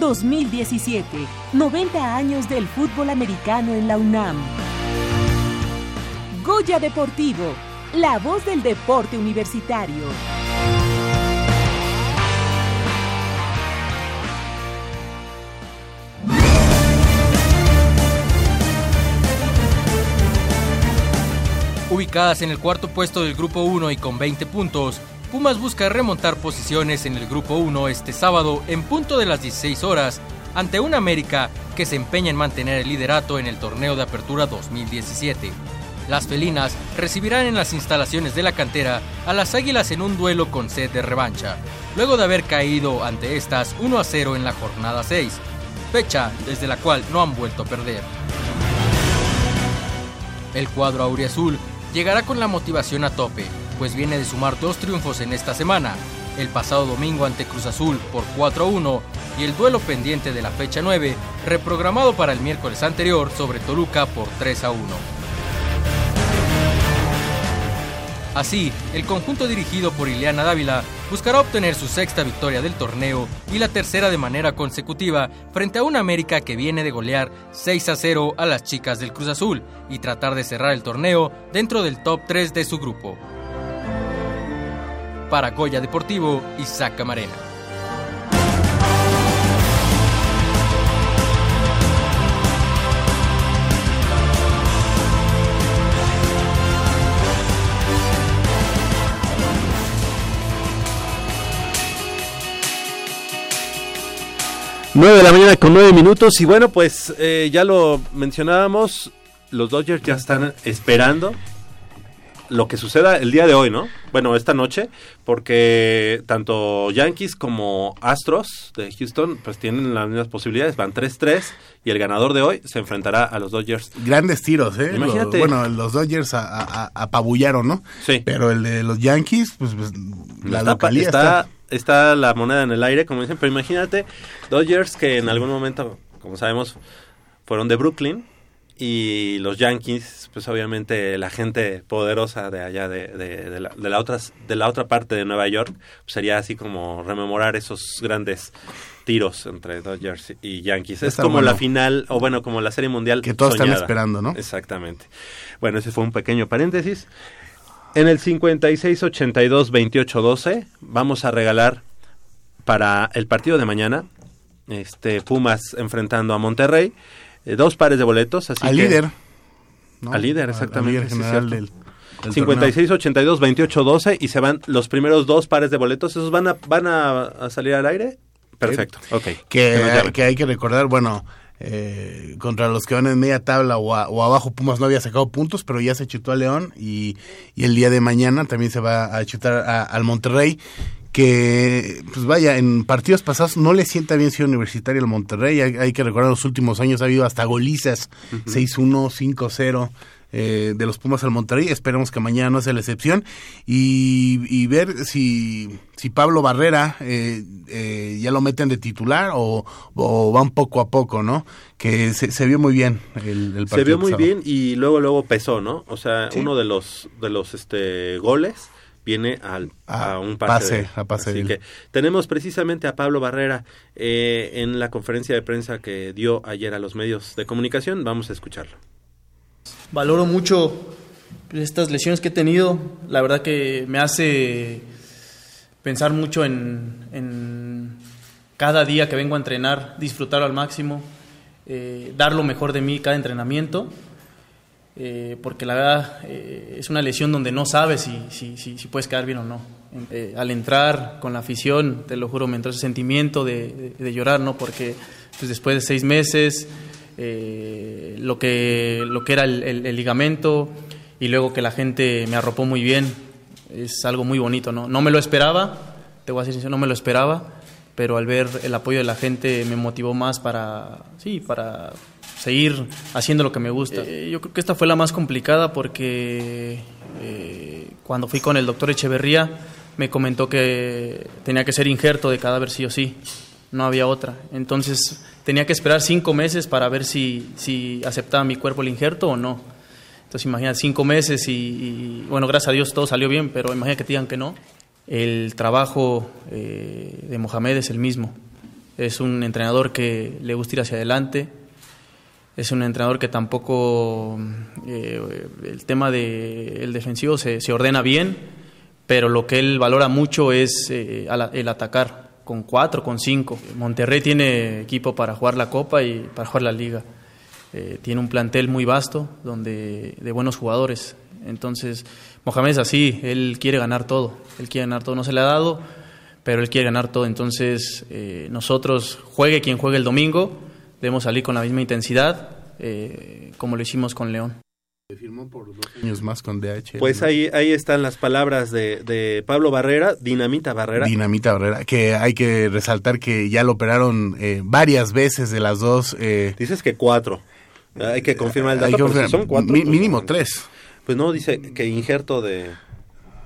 ...2017... ...90 años del fútbol americano en la UNAM. Goya Deportivo... ...la voz del deporte universitario. Ubicadas en el cuarto puesto del Grupo 1 y con 20 puntos, Pumas busca remontar posiciones en el Grupo 1 este sábado en punto de las 16 horas ante un América que se empeña en mantener el liderato en el torneo de apertura 2017. Las felinas recibirán en las instalaciones de la cantera a las Águilas en un duelo con sed de revancha, luego de haber caído ante estas 1 a 0 en la jornada 6, fecha desde la cual no han vuelto a perder. El cuadro auriazul llegará con la motivación a tope, pues viene de sumar dos triunfos en esta semana, el pasado domingo ante Cruz Azul por 4 a 1 y el duelo pendiente de la fecha 9, reprogramado para el miércoles anterior sobre Toluca por 3 a 1. Así, el conjunto dirigido por Ileana Dávila buscará obtener su sexta victoria del torneo y la tercera de manera consecutiva frente a una América que viene de golear 6 a 0 a las chicas del Cruz Azul y tratar de cerrar el torneo dentro del top 3 de su grupo. Para Goya Deportivo, Isaac Camarena. Nueve de la mañana con nueve minutos y bueno pues eh, ya lo mencionábamos, los Dodgers ya están esperando lo que suceda el día de hoy, ¿no? Bueno, esta noche, porque tanto Yankees como Astros de Houston pues tienen las mismas posibilidades, van 3-3 y el ganador de hoy se enfrentará a los Dodgers. Grandes tiros, ¿eh? Imagínate. Los- bueno, los Dodgers a- a- a- apabullaron, ¿no? Sí. Pero el de los Yankees, pues, pues, la está, localía está, está... está la moneda en el aire, como dicen, pero imagínate Dodgers que en algún momento, como sabemos, fueron de Brooklyn y los Yankees, pues obviamente la gente poderosa de allá de, de, de la, de, la otras, de la otra parte de Nueva York, pues sería así como rememorar esos grandes tiros entre Dodgers y Yankees. Es Está como bueno. la final, o bueno, como la serie mundial Que todos están esperando, ¿no? Exactamente. Bueno, ese fue un pequeño paréntesis. En el 56-82-28-12 vamos a regalar para el partido de mañana, este Pumas enfrentando a Monterrey, eh, dos pares de boletos. Así Al que- líder. ¿no? Al líder, Al- al exactamente. líder general del- del 56-82-28-12 y se van los primeros dos pares de boletos. ¿Esos van a, van a, a salir al aire? Perfecto, ok. que, que hay que recordar, bueno, eh, contra los que van en media tabla o, a- o abajo, Pumas no había sacado puntos, pero ya se chutó a León y, y el día de mañana también se va a chutar a- al Monterrey. Que, pues vaya, en partidos pasados no le sienta bien Ciudad Universitario al Monterrey. Hay, hay que recordar, los últimos años ha habido hasta golizas: 6-1, 5-0 eh, de los Pumas al Monterrey. Esperemos que mañana no sea la excepción. Y, y ver si, si Pablo Barrera eh, eh, ya lo meten de titular o, o van poco a poco, ¿no? Que se, se vio muy bien el, el partido. Se vio muy pasado. bien y luego luego pesó, ¿no? O sea, Sí. uno de los de los este goles viene al, A a un pase, pase. a pase Así que tenemos precisamente a Pablo Barrera eh, en la conferencia de prensa que dio ayer a los medios de comunicación. Vamos a escucharlo. Valoro mucho estas lesiones que he tenido. La verdad que me hace pensar mucho en, en cada día que vengo a entrenar, disfrutar al máximo, eh, dar lo mejor de mí cada entrenamiento. Eh, porque la verdad eh, es una lesión donde no sabes si, si, si, si puedes quedar bien o no. Eh, al entrar con la afición, te lo juro, me entró ese sentimiento de, de- de llorar, ¿no? Porque pues, después de seis meses, eh, lo, que, lo que era el, el- el ligamento y luego que la gente me arropó muy bien, es algo muy bonito, ¿no? No me lo esperaba, te voy a decir sincero, no me lo esperaba, pero al ver el apoyo de la gente me motivó más para, sí, para seguir haciendo lo que me gusta. Eh, yo creo que esta fue la más complicada porque eh, cuando fui con el doctor Echeverría me comentó que tenía que ser injerto de cadáver sí o sí, no había otra. Entonces tenía que esperar cinco meses para ver si, si aceptaba mi cuerpo el injerto o no. Entonces imagina cinco meses y, bueno, gracias a Dios todo salió bien, pero imagina que te digan que no. El trabajo eh, de Mohamed es el mismo. Es un entrenador que le gusta ir hacia adelante. Es un entrenador que tampoco eh, el tema del el defensivo se, ordena bien, pero lo que él valora mucho es eh, el atacar con cuatro, con cinco. Monterrey tiene equipo para jugar la Copa y para jugar la Liga. Eh, tiene un plantel muy vasto donde de buenos jugadores. Entonces, Mohamed es así, él quiere ganar todo, él quiere ganar todo, no se le ha dado, pero él quiere ganar todo. Entonces, eh, nosotros, juegue quien juegue el domingo, debemos salir con la misma intensidad eh, como lo hicimos con León. años más con DH. Pues ¿no? ahí, ahí están las palabras de, de Pablo Barrera, Dinamita Barrera. Dinamita Barrera, que hay que resaltar que ya lo operaron eh, varias veces de las dos. eh, Dices que cuatro. Hay que confirmar el Hay dato, que confirmar. son cuatro. Pues, mínimo tres. Pues no, dice que injerto de...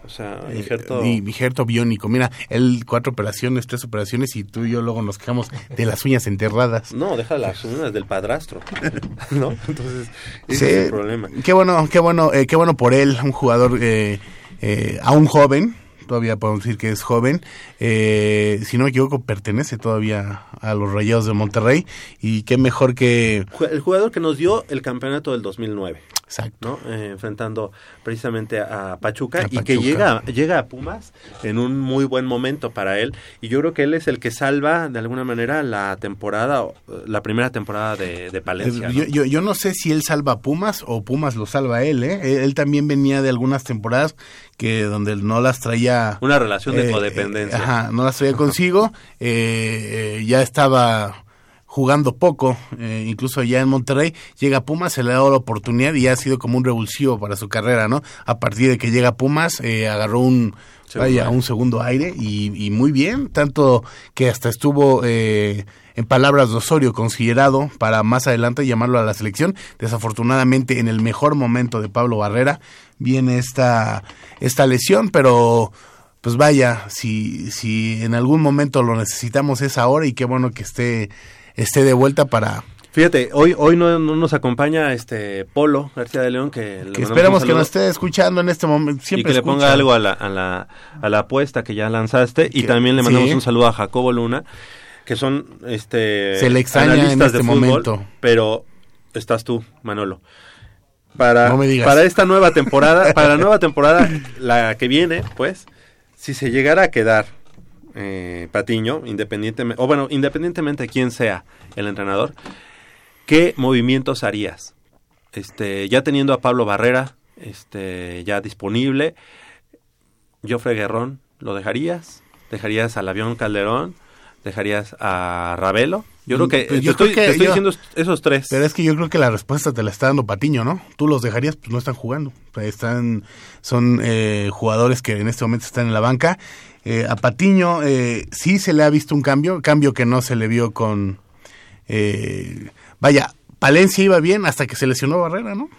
O sea, injerto... Injerto biónico. Mira, él cuatro operaciones, tres operaciones y tú y yo luego nos quejamos de las uñas enterradas. No, deja las uñas del padrastro. ¿No? Entonces, ese Sí, es el problema. Qué bueno, qué bueno, eh, qué bueno por él, un jugador eh, eh, aún joven, todavía podemos decir que es joven, eh, si no me equivoco pertenece todavía a los Rayados de Monterrey y qué mejor que El jugador que nos dio el campeonato del 2009. Exacto. ¿no? Eh, enfrentando precisamente a Pachuca A y que llega, llega a Pumas en un muy buen momento para él. Y yo creo que él es el que salva de alguna manera la temporada, la primera temporada de, de Palencia. ¿no? Yo, yo, yo no sé si él salva a Pumas o Pumas lo salva a él, ¿eh? Él, también venía de algunas temporadas que donde no las traía... Una relación de eh, codependencia. eh, ajá, no las traía consigo. eh, eh, ya estaba jugando poco, eh, incluso ya en Monterrey, llega a Pumas, se le ha dado la oportunidad y ha sido como un revulsivo para su carrera, ¿no? A partir de que llega a Pumas, eh, agarró un, Segundo vaya, aire. un segundo aire y, y muy bien, tanto que hasta estuvo, eh, en palabras de Osorio, considerado para más adelante llamarlo a la selección. Desafortunadamente, en el mejor momento de Pablo Barrera, viene esta, esta lesión, pero pues vaya, si, si en algún momento lo necesitamos es ahora y qué bueno que esté, esté de vuelta para, Fíjate, hoy hoy no, no nos acompaña este Polo García de León que, Que esperamos que nos esté escuchando en este momento. y que le ponga algo a la, a la, a la apuesta que ya lanzaste y también le mandamos sí. un saludo a Jacobo Luna que son este Se le extraña en este de fútbol, momento. pero estás tú Manolo para No me digas. para esta nueva temporada para la nueva temporada la que viene pues si se llegara a quedar eh, Patiño independientemente o bueno independientemente de quién sea el entrenador qué movimientos harías este ya teniendo a Pablo Barrera este ya disponible Jofre Guerrón lo dejarías dejarías al avión Calderón dejarías a Ravelo yo creo que Pues te yo estoy, creo que te estoy yo- diciendo esos tres Pero es que yo creo que la respuesta te la está dando Patiño, ¿no? Tú los dejarías, pues no están jugando. Están, son eh, jugadores que en este momento están en la banca. Eh, a Patiño eh, sí se le ha visto un cambio, cambio que no se le vio con... eh, vaya, Palencia iba bien hasta que se lesionó Barrera, ¿no?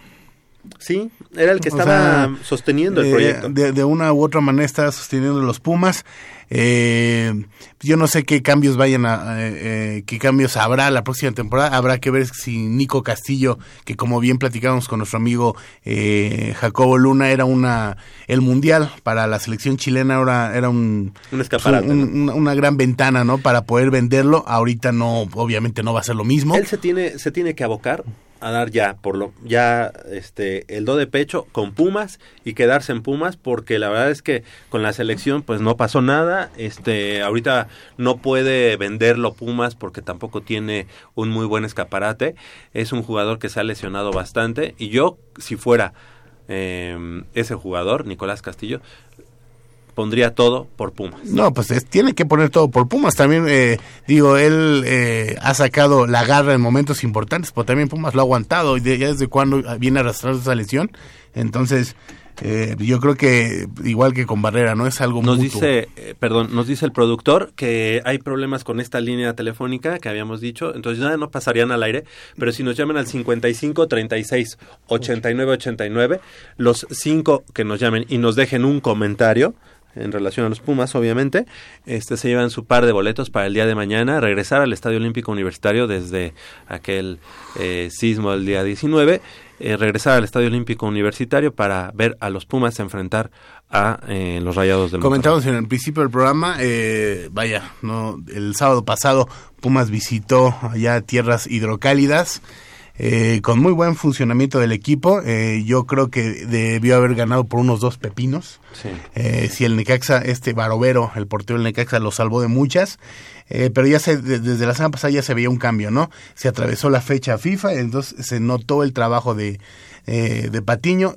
Sí, era el que O estaba sea, sosteniendo el eh, proyecto. De, de una u otra manera estaba sosteniendo los Pumas. Eh, yo no sé qué cambios vayan a, eh, eh, qué cambios habrá la próxima temporada. Habrá que ver si Nico Castillo, que como bien platicábamos con nuestro amigo eh, Jacobo Luna, era una el mundial para la selección chilena. Ahora era un, Un escaparate, un- una, una gran ventana, ¿no? Para poder venderlo. Ahorita no, obviamente no va a ser lo mismo. Él se tiene, se tiene que abocar a dar ya, por lo, ya este, el do de pecho con Pumas y quedarse en Pumas porque la verdad es que con la selección pues no pasó nada, este, ahorita no puede venderlo Pumas porque tampoco tiene un muy buen escaparate, es un jugador que se ha lesionado bastante. Y yo si fuera eh, ese jugador, Nicolás Castillo, pondría todo por Pumas. No, pues es- tiene que poner todo por Pumas. También, eh, digo, él eh, ha sacado la garra en momentos importantes, pero también Pumas lo ha aguantado. Y de- ya desde cuando viene arrastrando esa lesión. Entonces, eh, yo creo que igual que con Barrera, ¿no? Es algo Nos mutuo. dice, eh, perdón, nos dice el productor que hay problemas con esta línea telefónica que habíamos dicho, entonces ya no pasarían al aire, pero si nos llaman al 55 36 89 89, los cinco que nos llamen y nos dejen un comentario en relación a los Pumas, obviamente, este se llevan su par de boletos para el día de mañana, regresar al Estadio Olímpico Universitario desde aquel eh, sismo del día 19, eh, regresar al Estadio Olímpico Universitario para ver a los Pumas enfrentar a eh, los Rayados del. Comentamos en el principio del programa, vaya, no, el sábado pasado Pumas visitó allá tierras hidrocálidas. Eh, con muy buen funcionamiento del equipo, eh, yo creo que debió haber ganado por unos dos pepinos. Sí. Eh, si el Necaxa, este Barovero, el portero del Necaxa, lo salvó de muchas, eh, pero ya se, de- desde la semana pasada ya se veía un cambio, ¿no? Se atravesó la fecha FIFA, entonces se notó el trabajo de, eh, de Patiño.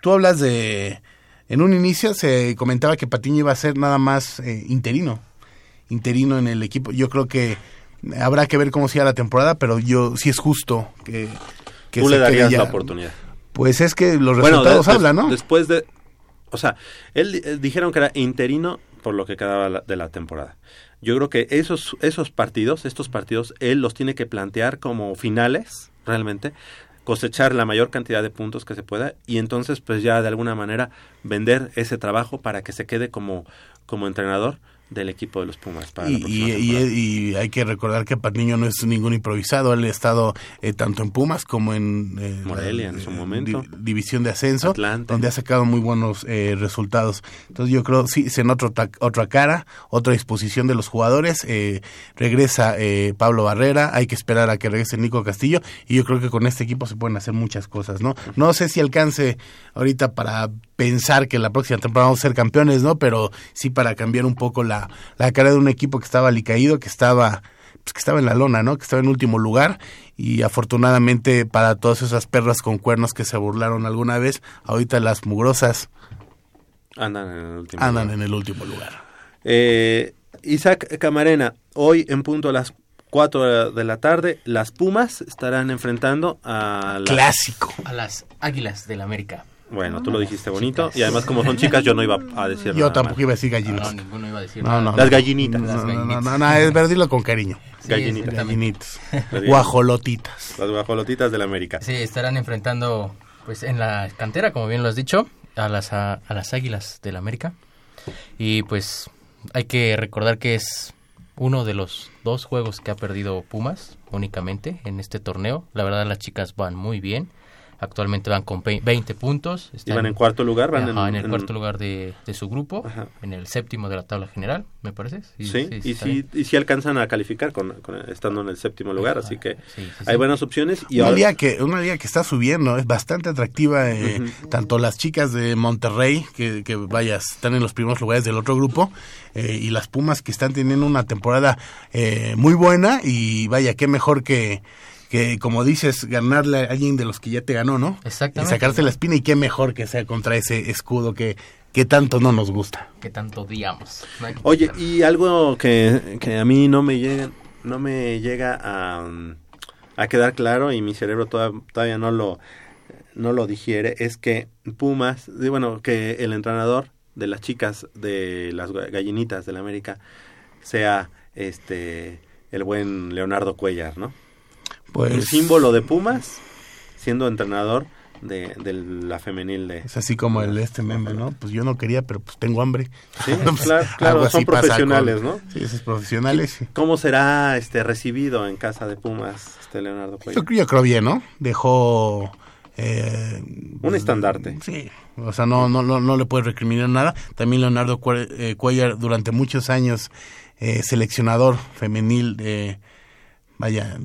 Tú hablas de, en un inicio se comentaba que Patiño iba a ser nada más eh, interino, interino en el equipo. Yo creo que habrá que ver cómo sea la temporada, pero yo sí es justo que, que Tú se le darías ya. la oportunidad. Pues es que los Bueno, resultados de- hablan, ¿no? Después de, o sea, él eh, dijeron que era interino por lo que quedaba la- de la temporada. Yo creo que esos esos partidos, estos partidos, él los tiene que plantear como finales, realmente, cosechar la mayor cantidad de puntos que se pueda y entonces pues ya de alguna manera vender ese trabajo para que se quede como como entrenador del equipo de los Pumas para la Y, próxima y- temporada. y- y hay que recordar que Patiño no es ningún improvisado, él ha estado eh, tanto en Pumas como en eh, Morelia la, en su eh, momento. di- división de ascenso, Atlante. donde ha sacado muy buenos eh, resultados. Entonces yo creo sí se nota otra, otra cara, otra disposición de los jugadores. eh, regresa eh, Pablo Barrera, hay que esperar a que regrese Nico Castillo y yo creo que con este equipo se pueden hacer muchas cosas, ¿no? No sé si alcance ahorita para pensar que la próxima temporada vamos a ser campeones, ¿no? Pero sí para cambiar un poco la, la cara de un equipo que estaba alicaído, que estaba pues que estaba en la lona, ¿no? Que estaba en último lugar y afortunadamente para todas esas perras con cuernos que se burlaron alguna vez, ahorita las mugrosas Andan en el último andan lugar. en el último lugar. Eh, Isaac Camarena, hoy en punto a las 4 de la tarde, las Pumas estarán enfrentando a las... Clásico. A las Águilas del América. Bueno, tú lo dijiste bonito. Y además, como son chicas, yo no iba a decir Yo nada tampoco mal. iba a decir gallinas. No, ninguno iba a decir No, nada. no, Las no. gallinitas. No, Las no, no, no, no, es verdad, dilo con cariño. Sí, Gallinitas. Gallinitas. Guajolotitas. Las guajolotitas del América. Sí, estarán enfrentando pues en la cantera, como bien lo has dicho, a las a, a las Águilas del América. Y pues hay que recordar que es uno de los dos juegos que ha perdido Pumas únicamente en este torneo. La verdad las chicas van muy bien. Actualmente van con ve- 20 puntos. Y van en cuarto lugar, van Ajá, en- en, el en- cuarto lugar de, de su grupo, en el séptimo de la tabla general, me parece. Sí, y, si, bien. y si alcanzan a calificar con, con- estando en el séptimo lugar, así que sí, hay buenas opciones. Y una, ahora- liga que, una liga que está subiendo, es bastante atractiva, eh, tanto las chicas de Monterrey, que, que vayas, están en los primeros lugares del otro grupo, eh, y las Pumas que están teniendo una temporada eh, muy buena, y vaya, qué mejor que, que, como dices, ganarle a alguien de los que ya te ganó, ¿no? Exactamente. Y sacarte la espina, y qué mejor que sea contra ese escudo que, que tanto no nos gusta. Que tanto odiamos. No Oye, y algo que, que a mí no me llega, no me llega a, a quedar claro y mi cerebro toda- todavía no lo, no lo digiere es que Pumas, de- bueno, que el entrenador de las chicas de las ga- gallinitas del América sea este el buen Leonardo Cuellar, ¿no? Pues- Un símbolo de Pumas siendo entrenador de, de la femenil de... Es así como el este meme, ¿no? Pues yo no quería, pero pues tengo hambre. Sí, Pues, claro, son profesionales, con- ¿no? Sí, esos profesionales. ¿Cómo será este recibido en casa de Pumas este Leonardo Cuellar? Yo, yo creo bien, ¿no? Dejó... eh, Un estandarte. Sí, o sea, no, no, no, no le puedes recriminar nada. También Leonardo eh, Cuellar durante muchos años eh, seleccionador femenil de, vaya,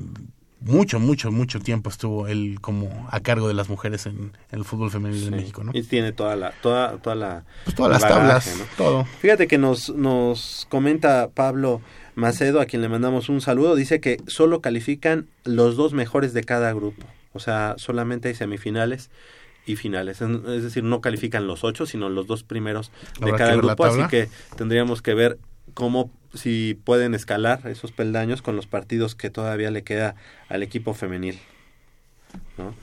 mucho, mucho, mucho tiempo estuvo él como a cargo de las mujeres en, en el fútbol femenil de México, ¿no? Y tiene toda la, toda, toda la, Pues todas las bagaje, tablas, ¿no? todo. Fíjate que nos, nos comenta Pablo Macedo, a quien le mandamos un saludo, dice que solo califican los dos mejores de cada grupo. O sea, solamente hay semifinales y finales. Es decir, no califican los ocho, sino los dos primeros de Habrá cada grupo. Así que tendríamos que ver cómo, si pueden escalar esos peldaños con los partidos que todavía le queda al equipo femenil. ¿no?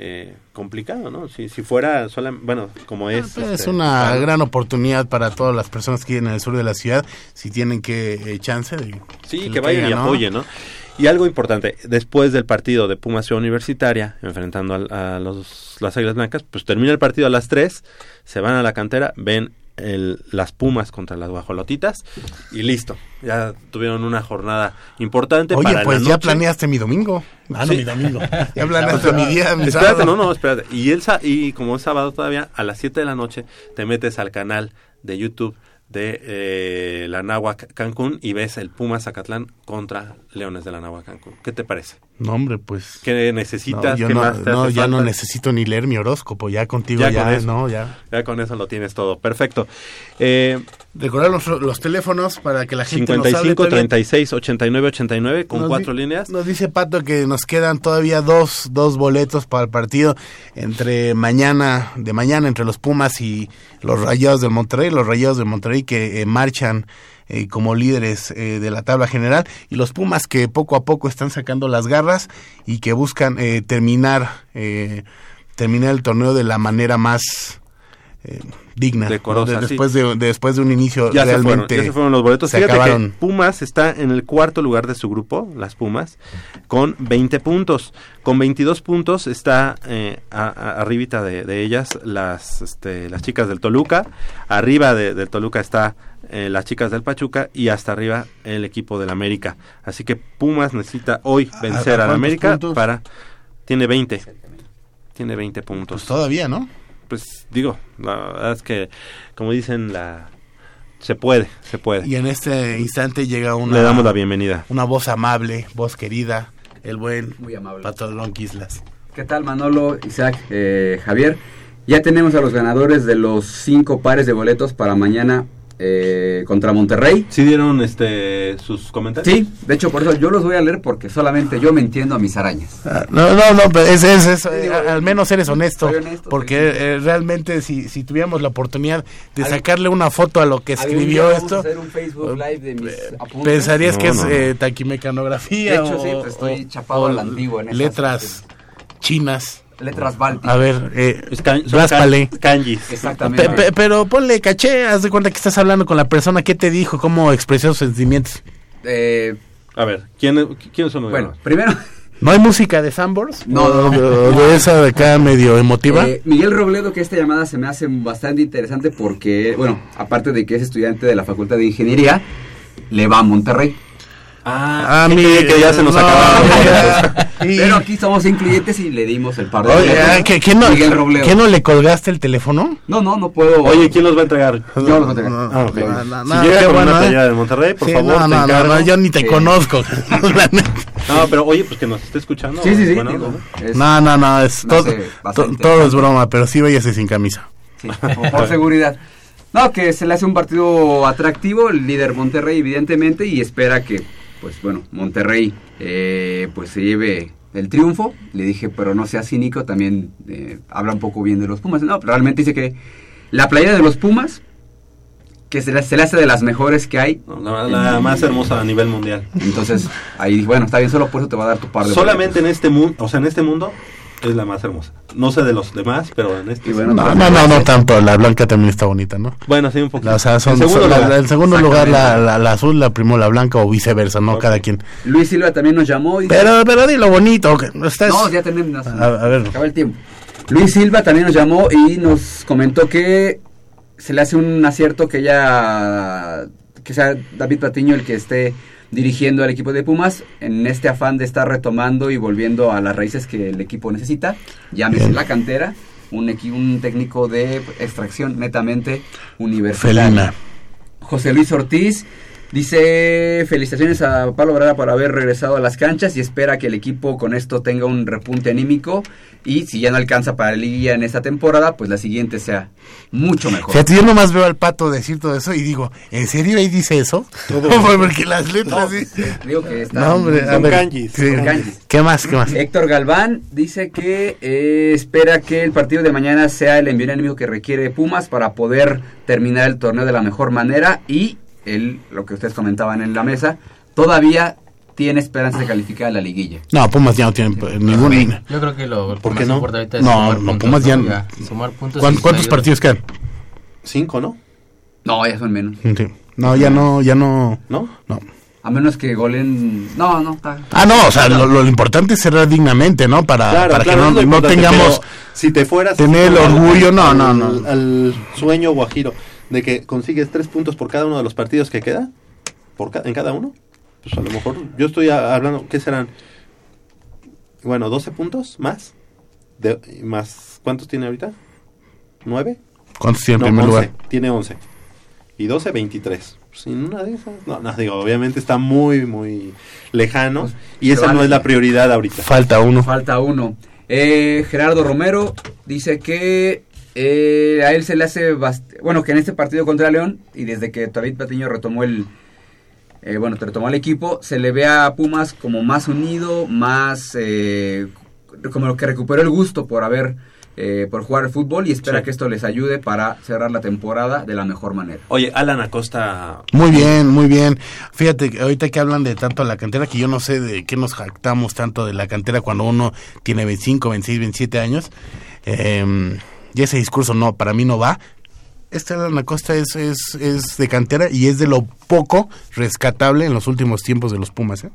Eh, complicado, ¿no? Si, si fuera sola, bueno, como es... Es este, una claro. gran oportunidad para todas las personas que viven en el sur de la ciudad, si tienen que eh, chance de Sí, le que vayan y ¿no? apoyen, ¿no? Y algo importante, después del partido de Pumas Ciudad Universitaria, enfrentando a, los, las Águilas Blancas, pues termina el partido a las 3, se van a la cantera, ven el- las Pumas contra las Guajolotitas y listo. Ya tuvieron una jornada importante Oye, para pues la ya planeaste mi domingo. Ah, no, Sí. mi domingo. Ya planeaste mi día, mi Espérate, sábado. no, no, espérate. Y, el, sa- y como es sábado todavía, a las 7 de la noche te metes al canal de YouTube de eh, la Náhuac Cancún y ves el Pumas Zacatlán contra Leones de la Náhuac Cancún. ¿Qué te parece? No, hombre, pues. ¿Qué No, necesitas? yo ¿Qué no, más te no, hace ya no necesito ni leer mi horóscopo. Ya contigo Ya ya, con eso. no, ya. Ya con eso lo tienes todo. Perfecto. Eh, Recordar los, los teléfonos para que la gente nos hable 55 también. 36 89 89 con Nos cuatro di- líneas. Nos dice Pato que nos quedan todavía dos, dos boletos para el partido entre mañana, de mañana, entre los Pumas y los Rayados del Monterrey, los Rayados del Monterrey que eh, marchan eh, como líderes eh, de la tabla general y los Pumas que poco a poco están sacando las garras y que buscan eh, terminar, eh, terminar el torneo de la manera más digna, ¿no? Decorosa, sí. después de, de- después de un inicio ya se fueron, realmente ya se fueron los boletos. se Fíjate acabaron. que Pumas está en el cuarto lugar de su grupo, las Pumas, con 20 puntos. Con 22 puntos está eh, a- a- arribita de, de ellas las, este, las chicas del Toluca. Arriba de- del Toluca está eh, las chicas del Pachuca y hasta arriba el equipo del América. Así que Pumas necesita hoy vencer ¿A al América puntos? para... Tiene 20. Tiene 20 puntos. Pues todavía, ¿no? Pues digo, la verdad es que, como dicen, la se puede, se puede. Y en este instante llega una... Le damos la bienvenida. Una voz amable, voz querida, el buen Muy amable. Patrón Quislas. ¿Qué tal Manolo, Isaac, eh, Javier? Ya tenemos a los ganadores de los cinco pares de boletos para mañana eh, contra Monterrey. ¿Sí dieron este sus comentarios? Sí, de hecho por eso yo los voy a leer porque solamente yo me entiendo a mis arañas. No, no, no, pero es, es, es, eh, al menos eres honesto, soy honesto, porque eh, realmente si, si tuviéramos la oportunidad de Al- sacarle una foto a lo que escribió esto, a hacer un Facebook Live de mis apuntes. pensarías No, que es no, no. eh, taquimecanografía De hecho, o, sí, pues, estoy o- chapado o a la antigua en esas letras chinas. Letras bálticas. A ver, eh, son ráspale. kan- kanjis. Exactamente. Pe- pe- pero ponle caché, haz de cuenta que estás hablando con la persona, ¿qué te dijo? ¿Cómo expresó sus sentimientos? Eh, A ver, ¿quién, ¿quiénes son los bueno, primero ¿No hay música de Sambors? No, no, no. ¿O de, esa de acá medio emotiva? Eh, Miguel Robledo, que esta llamada se me hace bastante interesante porque, bueno, aparte de que es estudiante de la Facultad de Ingeniería, le va a Monterrey. Ah, Ah, ¿qué mi- cree que ya se nos no. boletos? Pero aquí somos incluyentes y le dimos el par de Oye, ah, ¿qué, qué no. ¿qué no le colgaste el teléfono? No, no, no puedo. Oye, ¿quién los va a entregar? Yo los voy a entregar. Ah, ok. No, no, si no, llega con bueno, una ¿eh? playera de Monterrey, por Sí, favor, no, te no, yo ni te Sí. conozco. No, pero oye, pues que nos esté escuchando. Sí, sí, sí. Bueno, digo, ¿no? es- no, no, no, es todo, todo es broma, pero sí váyase sin camisa. Sí, por seguridad. No, que se le hace un partido atractivo, el líder Monterrey evidentemente, y espera que, pues bueno, Monterrey eh, pues se lleve el triunfo. Le dije, pero no sea cínico, también eh, habla un poco bien de los Pumas. No, realmente dice que la playera de los Pumas, que se le, se le hace de las mejores que hay. La, la más hermosa a nivel mundial. Entonces, ahí, bueno, está bien, solo por eso te va a dar tu par de Solamente en este mundo, o sea, en este mundo es la más hermosa. No sé de los demás, pero en este. bueno, No, no, no, no tanto, la blanca también está bonita, ¿no? Bueno, sí, un poquito. O sea, son, En segundo son- la- lugar. en segundo lugar la, la- la azul, la primero la blanca o viceversa, ¿no? Cada quien. Luis Silva también nos llamó. y- Pero, pero di lo bonito, que estás... No, ya tenemos. A, a ver, Acaba el tiempo. Luis Silva también nos llamó y nos comentó que se le hace un acierto que ya que sea David Patiño el que esté dirigiendo al equipo de Pumas en este afán de estar retomando y volviendo a las raíces que el equipo necesita. Llámese la cantera, un, un técnico de extracción netamente universitaria. Felina. José Luis Ortiz dice felicitaciones a Pablo Brada por haber regresado a las canchas y espera que el equipo con esto tenga un repunte anímico y si ya no alcanza para la liguilla en esta temporada, pues la siguiente sea mucho mejor. Fíjate, yo nomás veo al pato decir todo eso y digo, ¿en serio ahí dice eso? Porque las letras sí. Digo que está No, hombre, a son ver, kanjis, sí. kanjis. ¿Qué más? ¿Qué más? Héctor Galván dice que eh, espera que el partido de mañana sea el envío anímico que requiere Pumas para poder terminar el torneo de la mejor manera y él, lo que ustedes comentaban en la mesa, todavía tiene esperanza de calificar a la liguilla. No, Pumas ya no tienen eh, ningún... Yo creo que lo, ¿Por qué más no? importante ahorita es No, sumar no, puntos, Pumas ya- ¿no? sumar puntos ¿Cuán- y ¿Cuántos ayuda. partidos quedan? Cinco, ¿no? No, ya son menos. Sí. No, ya no, ya no... ¿No? No. A menos que golen... No, no, está... Ah, no, o sea, lo, lo importante es cerrar dignamente, ¿no? Para, Claro, para claro, que no, no tengamos... si te fueras tener el al- orgullo, no, al- no, no. Al sueño guajiro de que consigues tres puntos por cada uno de los partidos que queda, por ca- en cada uno, pues a lo mejor yo estoy hablando, ¿qué serán? Bueno, 12 puntos más. De, más ¿Cuántos tiene ahorita? ¿Nueve? ¿Cuántos tiene en No, primer 11, lugar? Tiene 11. Y 12, 23. Sin una de esas. No, no, digo, obviamente está muy, muy lejano. y esa no es la prioridad ahorita. Falta uno. Falta uno. Eh, Gerardo Romero dice que eh, a él se le hace bast- bueno que en este partido contra León y desde que David Patiño retomó el eh, bueno retomó el equipo se le ve a Pumas como más unido más eh, como que recuperó el gusto por haber eh, por jugar al fútbol y espera Sí. que esto les ayude para cerrar la temporada de la mejor manera. Oye, Alan Acosta. Muy bien, muy bien. Fíjate, que ahorita que hablan de tanto la cantera, que yo no sé de qué nos jactamos tanto de la cantera cuando uno tiene 25, 26, 27 años. Eh, y ese discurso no, para mí no va. Este Alan Acosta es, es, es de cantera y es de lo poco rescatable en los últimos tiempos de los Pumas. ¿eh?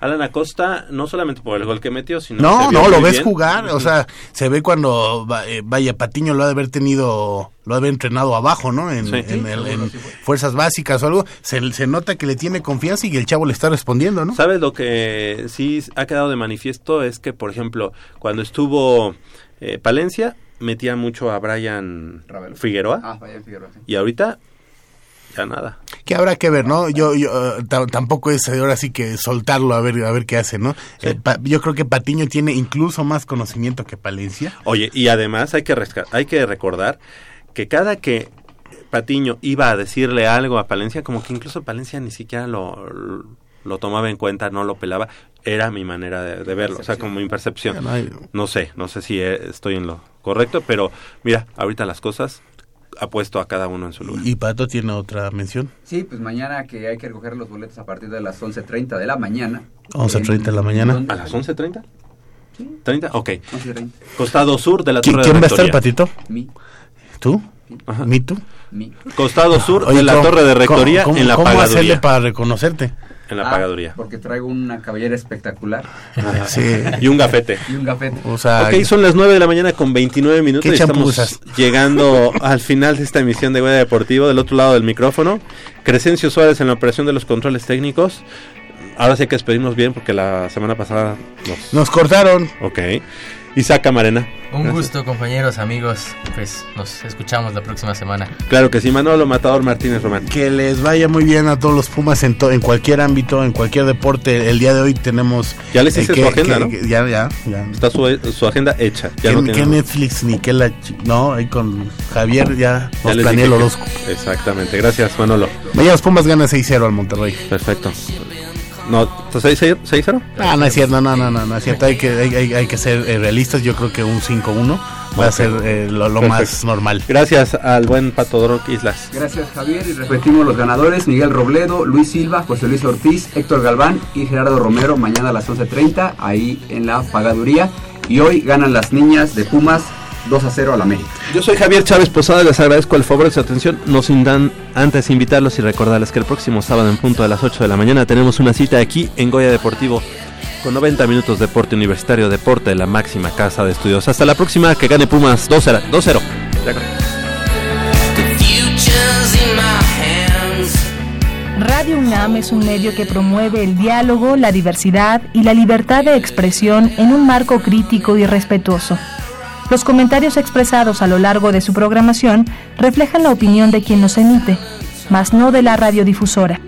Alan Acosta, no solamente por el gol que metió, sino. No, no, lo ves bien. jugar, o sea, se ve cuando, va- eh, vaya, Patiño lo ha de haber tenido, lo ha de haber entrenado abajo, ¿no? En, Sí. en el- en fuerzas básicas o algo, se, se nota que le tiene confianza y que el chavo le está respondiendo, ¿no? ¿Sabes lo que sí ha quedado de manifiesto? Es que, por ejemplo, cuando estuvo eh, Palencia, metía mucho a Brian Ravelo. Figueroa. Ah, Brian Figueroa, sí. Y ahorita, ya nada. Que habrá que ver, ¿no? Yo, yo eh, ta- tampoco es ahora sí que soltarlo a ver, a ver qué hace, ¿no? Eh, Pa- yo creo que Patiño tiene incluso más conocimiento que Palencia. Oye, y además hay que, resca- hay que recordar que cada que Patiño iba a decirle algo a Palencia, como que incluso Palencia ni siquiera lo, lo tomaba en cuenta, no lo pelaba. Era mi manera de, de verlo, o sea, como mi percepción. No sé, no sé si eh, estoy en lo correcto, pero mira, ahorita las cosas ha puesto a cada uno en su lugar. Y Pato tiene otra mención. Sí, pues mañana que hay que recoger los boletos a partir de las 11.30 de la mañana. 11:30 de la mañana. ¿A las 11.30? ¿30? Ok. 11:30. Costado sur de la ¿Qui- Torre ¿Quién de va a estar, Rectoría. Patito? Mi, ¿Tú? Ajá. ¿Mi tú? mi. Costado sur Oye, de la ¿cómo- Torre de Rectoría cómo- en la ¿Cómo hacerle pagaduría. para reconocerte? En la Ah, pagaduría. Porque traigo una cabellera espectacular. Sí. Y un gafete. y un gafete. O sea, Ok, son las 9 de la mañana con 29 minutos. ¿Qué y estamos llegando al final de esta emisión de Huella Deportivo. Del otro lado del micrófono, Crescencio Suárez en la operación de los controles técnicos. ahora sí hay que despedirnos bien porque la semana pasada nos... Nos cortaron. Ok. Isaac Camarena. Un Gracias. gusto, compañeros, amigos. Pues nos escuchamos la próxima semana. Claro que sí, Manolo Matador Martínez Román. Que les vaya muy bien a todos los Pumas en, to- en cualquier ámbito, en cualquier deporte. El día de hoy tenemos... Ya les hice que- su agenda, que- ¿no? que- ya, ya, ya. Está su, su agenda hecha. Ya ¿Qué, lo qué. Netflix ni qué la... No, ahí con Javier ya Ya nos que- dos. Exactamente, gracias Manolo. Mañana los Pumas ganan 6-0 al Monterrey. Perfecto. No, ¿6-0? Ah, no es cierto, no, no, no, no es cierto. Hay que, hay, hay- hay que ser eh, realistas. Yo creo que un 5-1 va a ser eh, lo, más normal. Gracias al buen Pato Doroc Islas. Gracias Javier y repetimos los ganadores, Miguel Robledo, Luis Silva, José Luis Ortiz, Héctor Galván y Gerardo Romero mañana a las 11.30 ahí en la pagaduría y hoy ganan las niñas de Pumas 2 a 0 al América. Yo soy Javier Chávez Posada, les agradezco el favor de su atención. Nos indan antes invitarlos y recordarles que el próximo sábado en punto a las 8 de la mañana tenemos una cita aquí en Goya Deportivo con 90 minutos de deporte universitario, deporte de la máxima casa de estudios. Hasta la próxima, que gane Pumas 2-0. 2-0. Ya con- Futures in my hands. Radio UNAM es un medio que promueve el diálogo, la diversidad y la libertad de expresión en un marco crítico y respetuoso. Los comentarios expresados a lo largo de su programación reflejan la opinión de quien los emite, mas no de la radiodifusora.